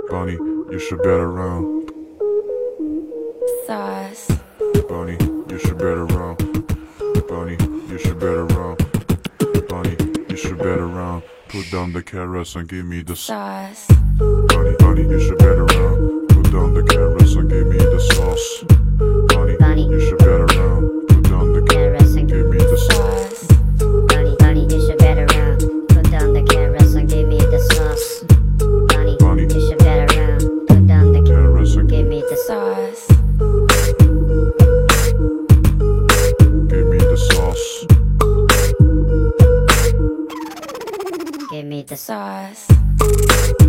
Bunny, you should better run. sauce, Bunny, you should better run. You should better run. Bunny, you should better run. Put down the carrots and give me the sauce. sauce, Bunny, bunny, you should better run. Put down the carrots and give me the sauce. Bunny, Bunny. you should better run. The sauce.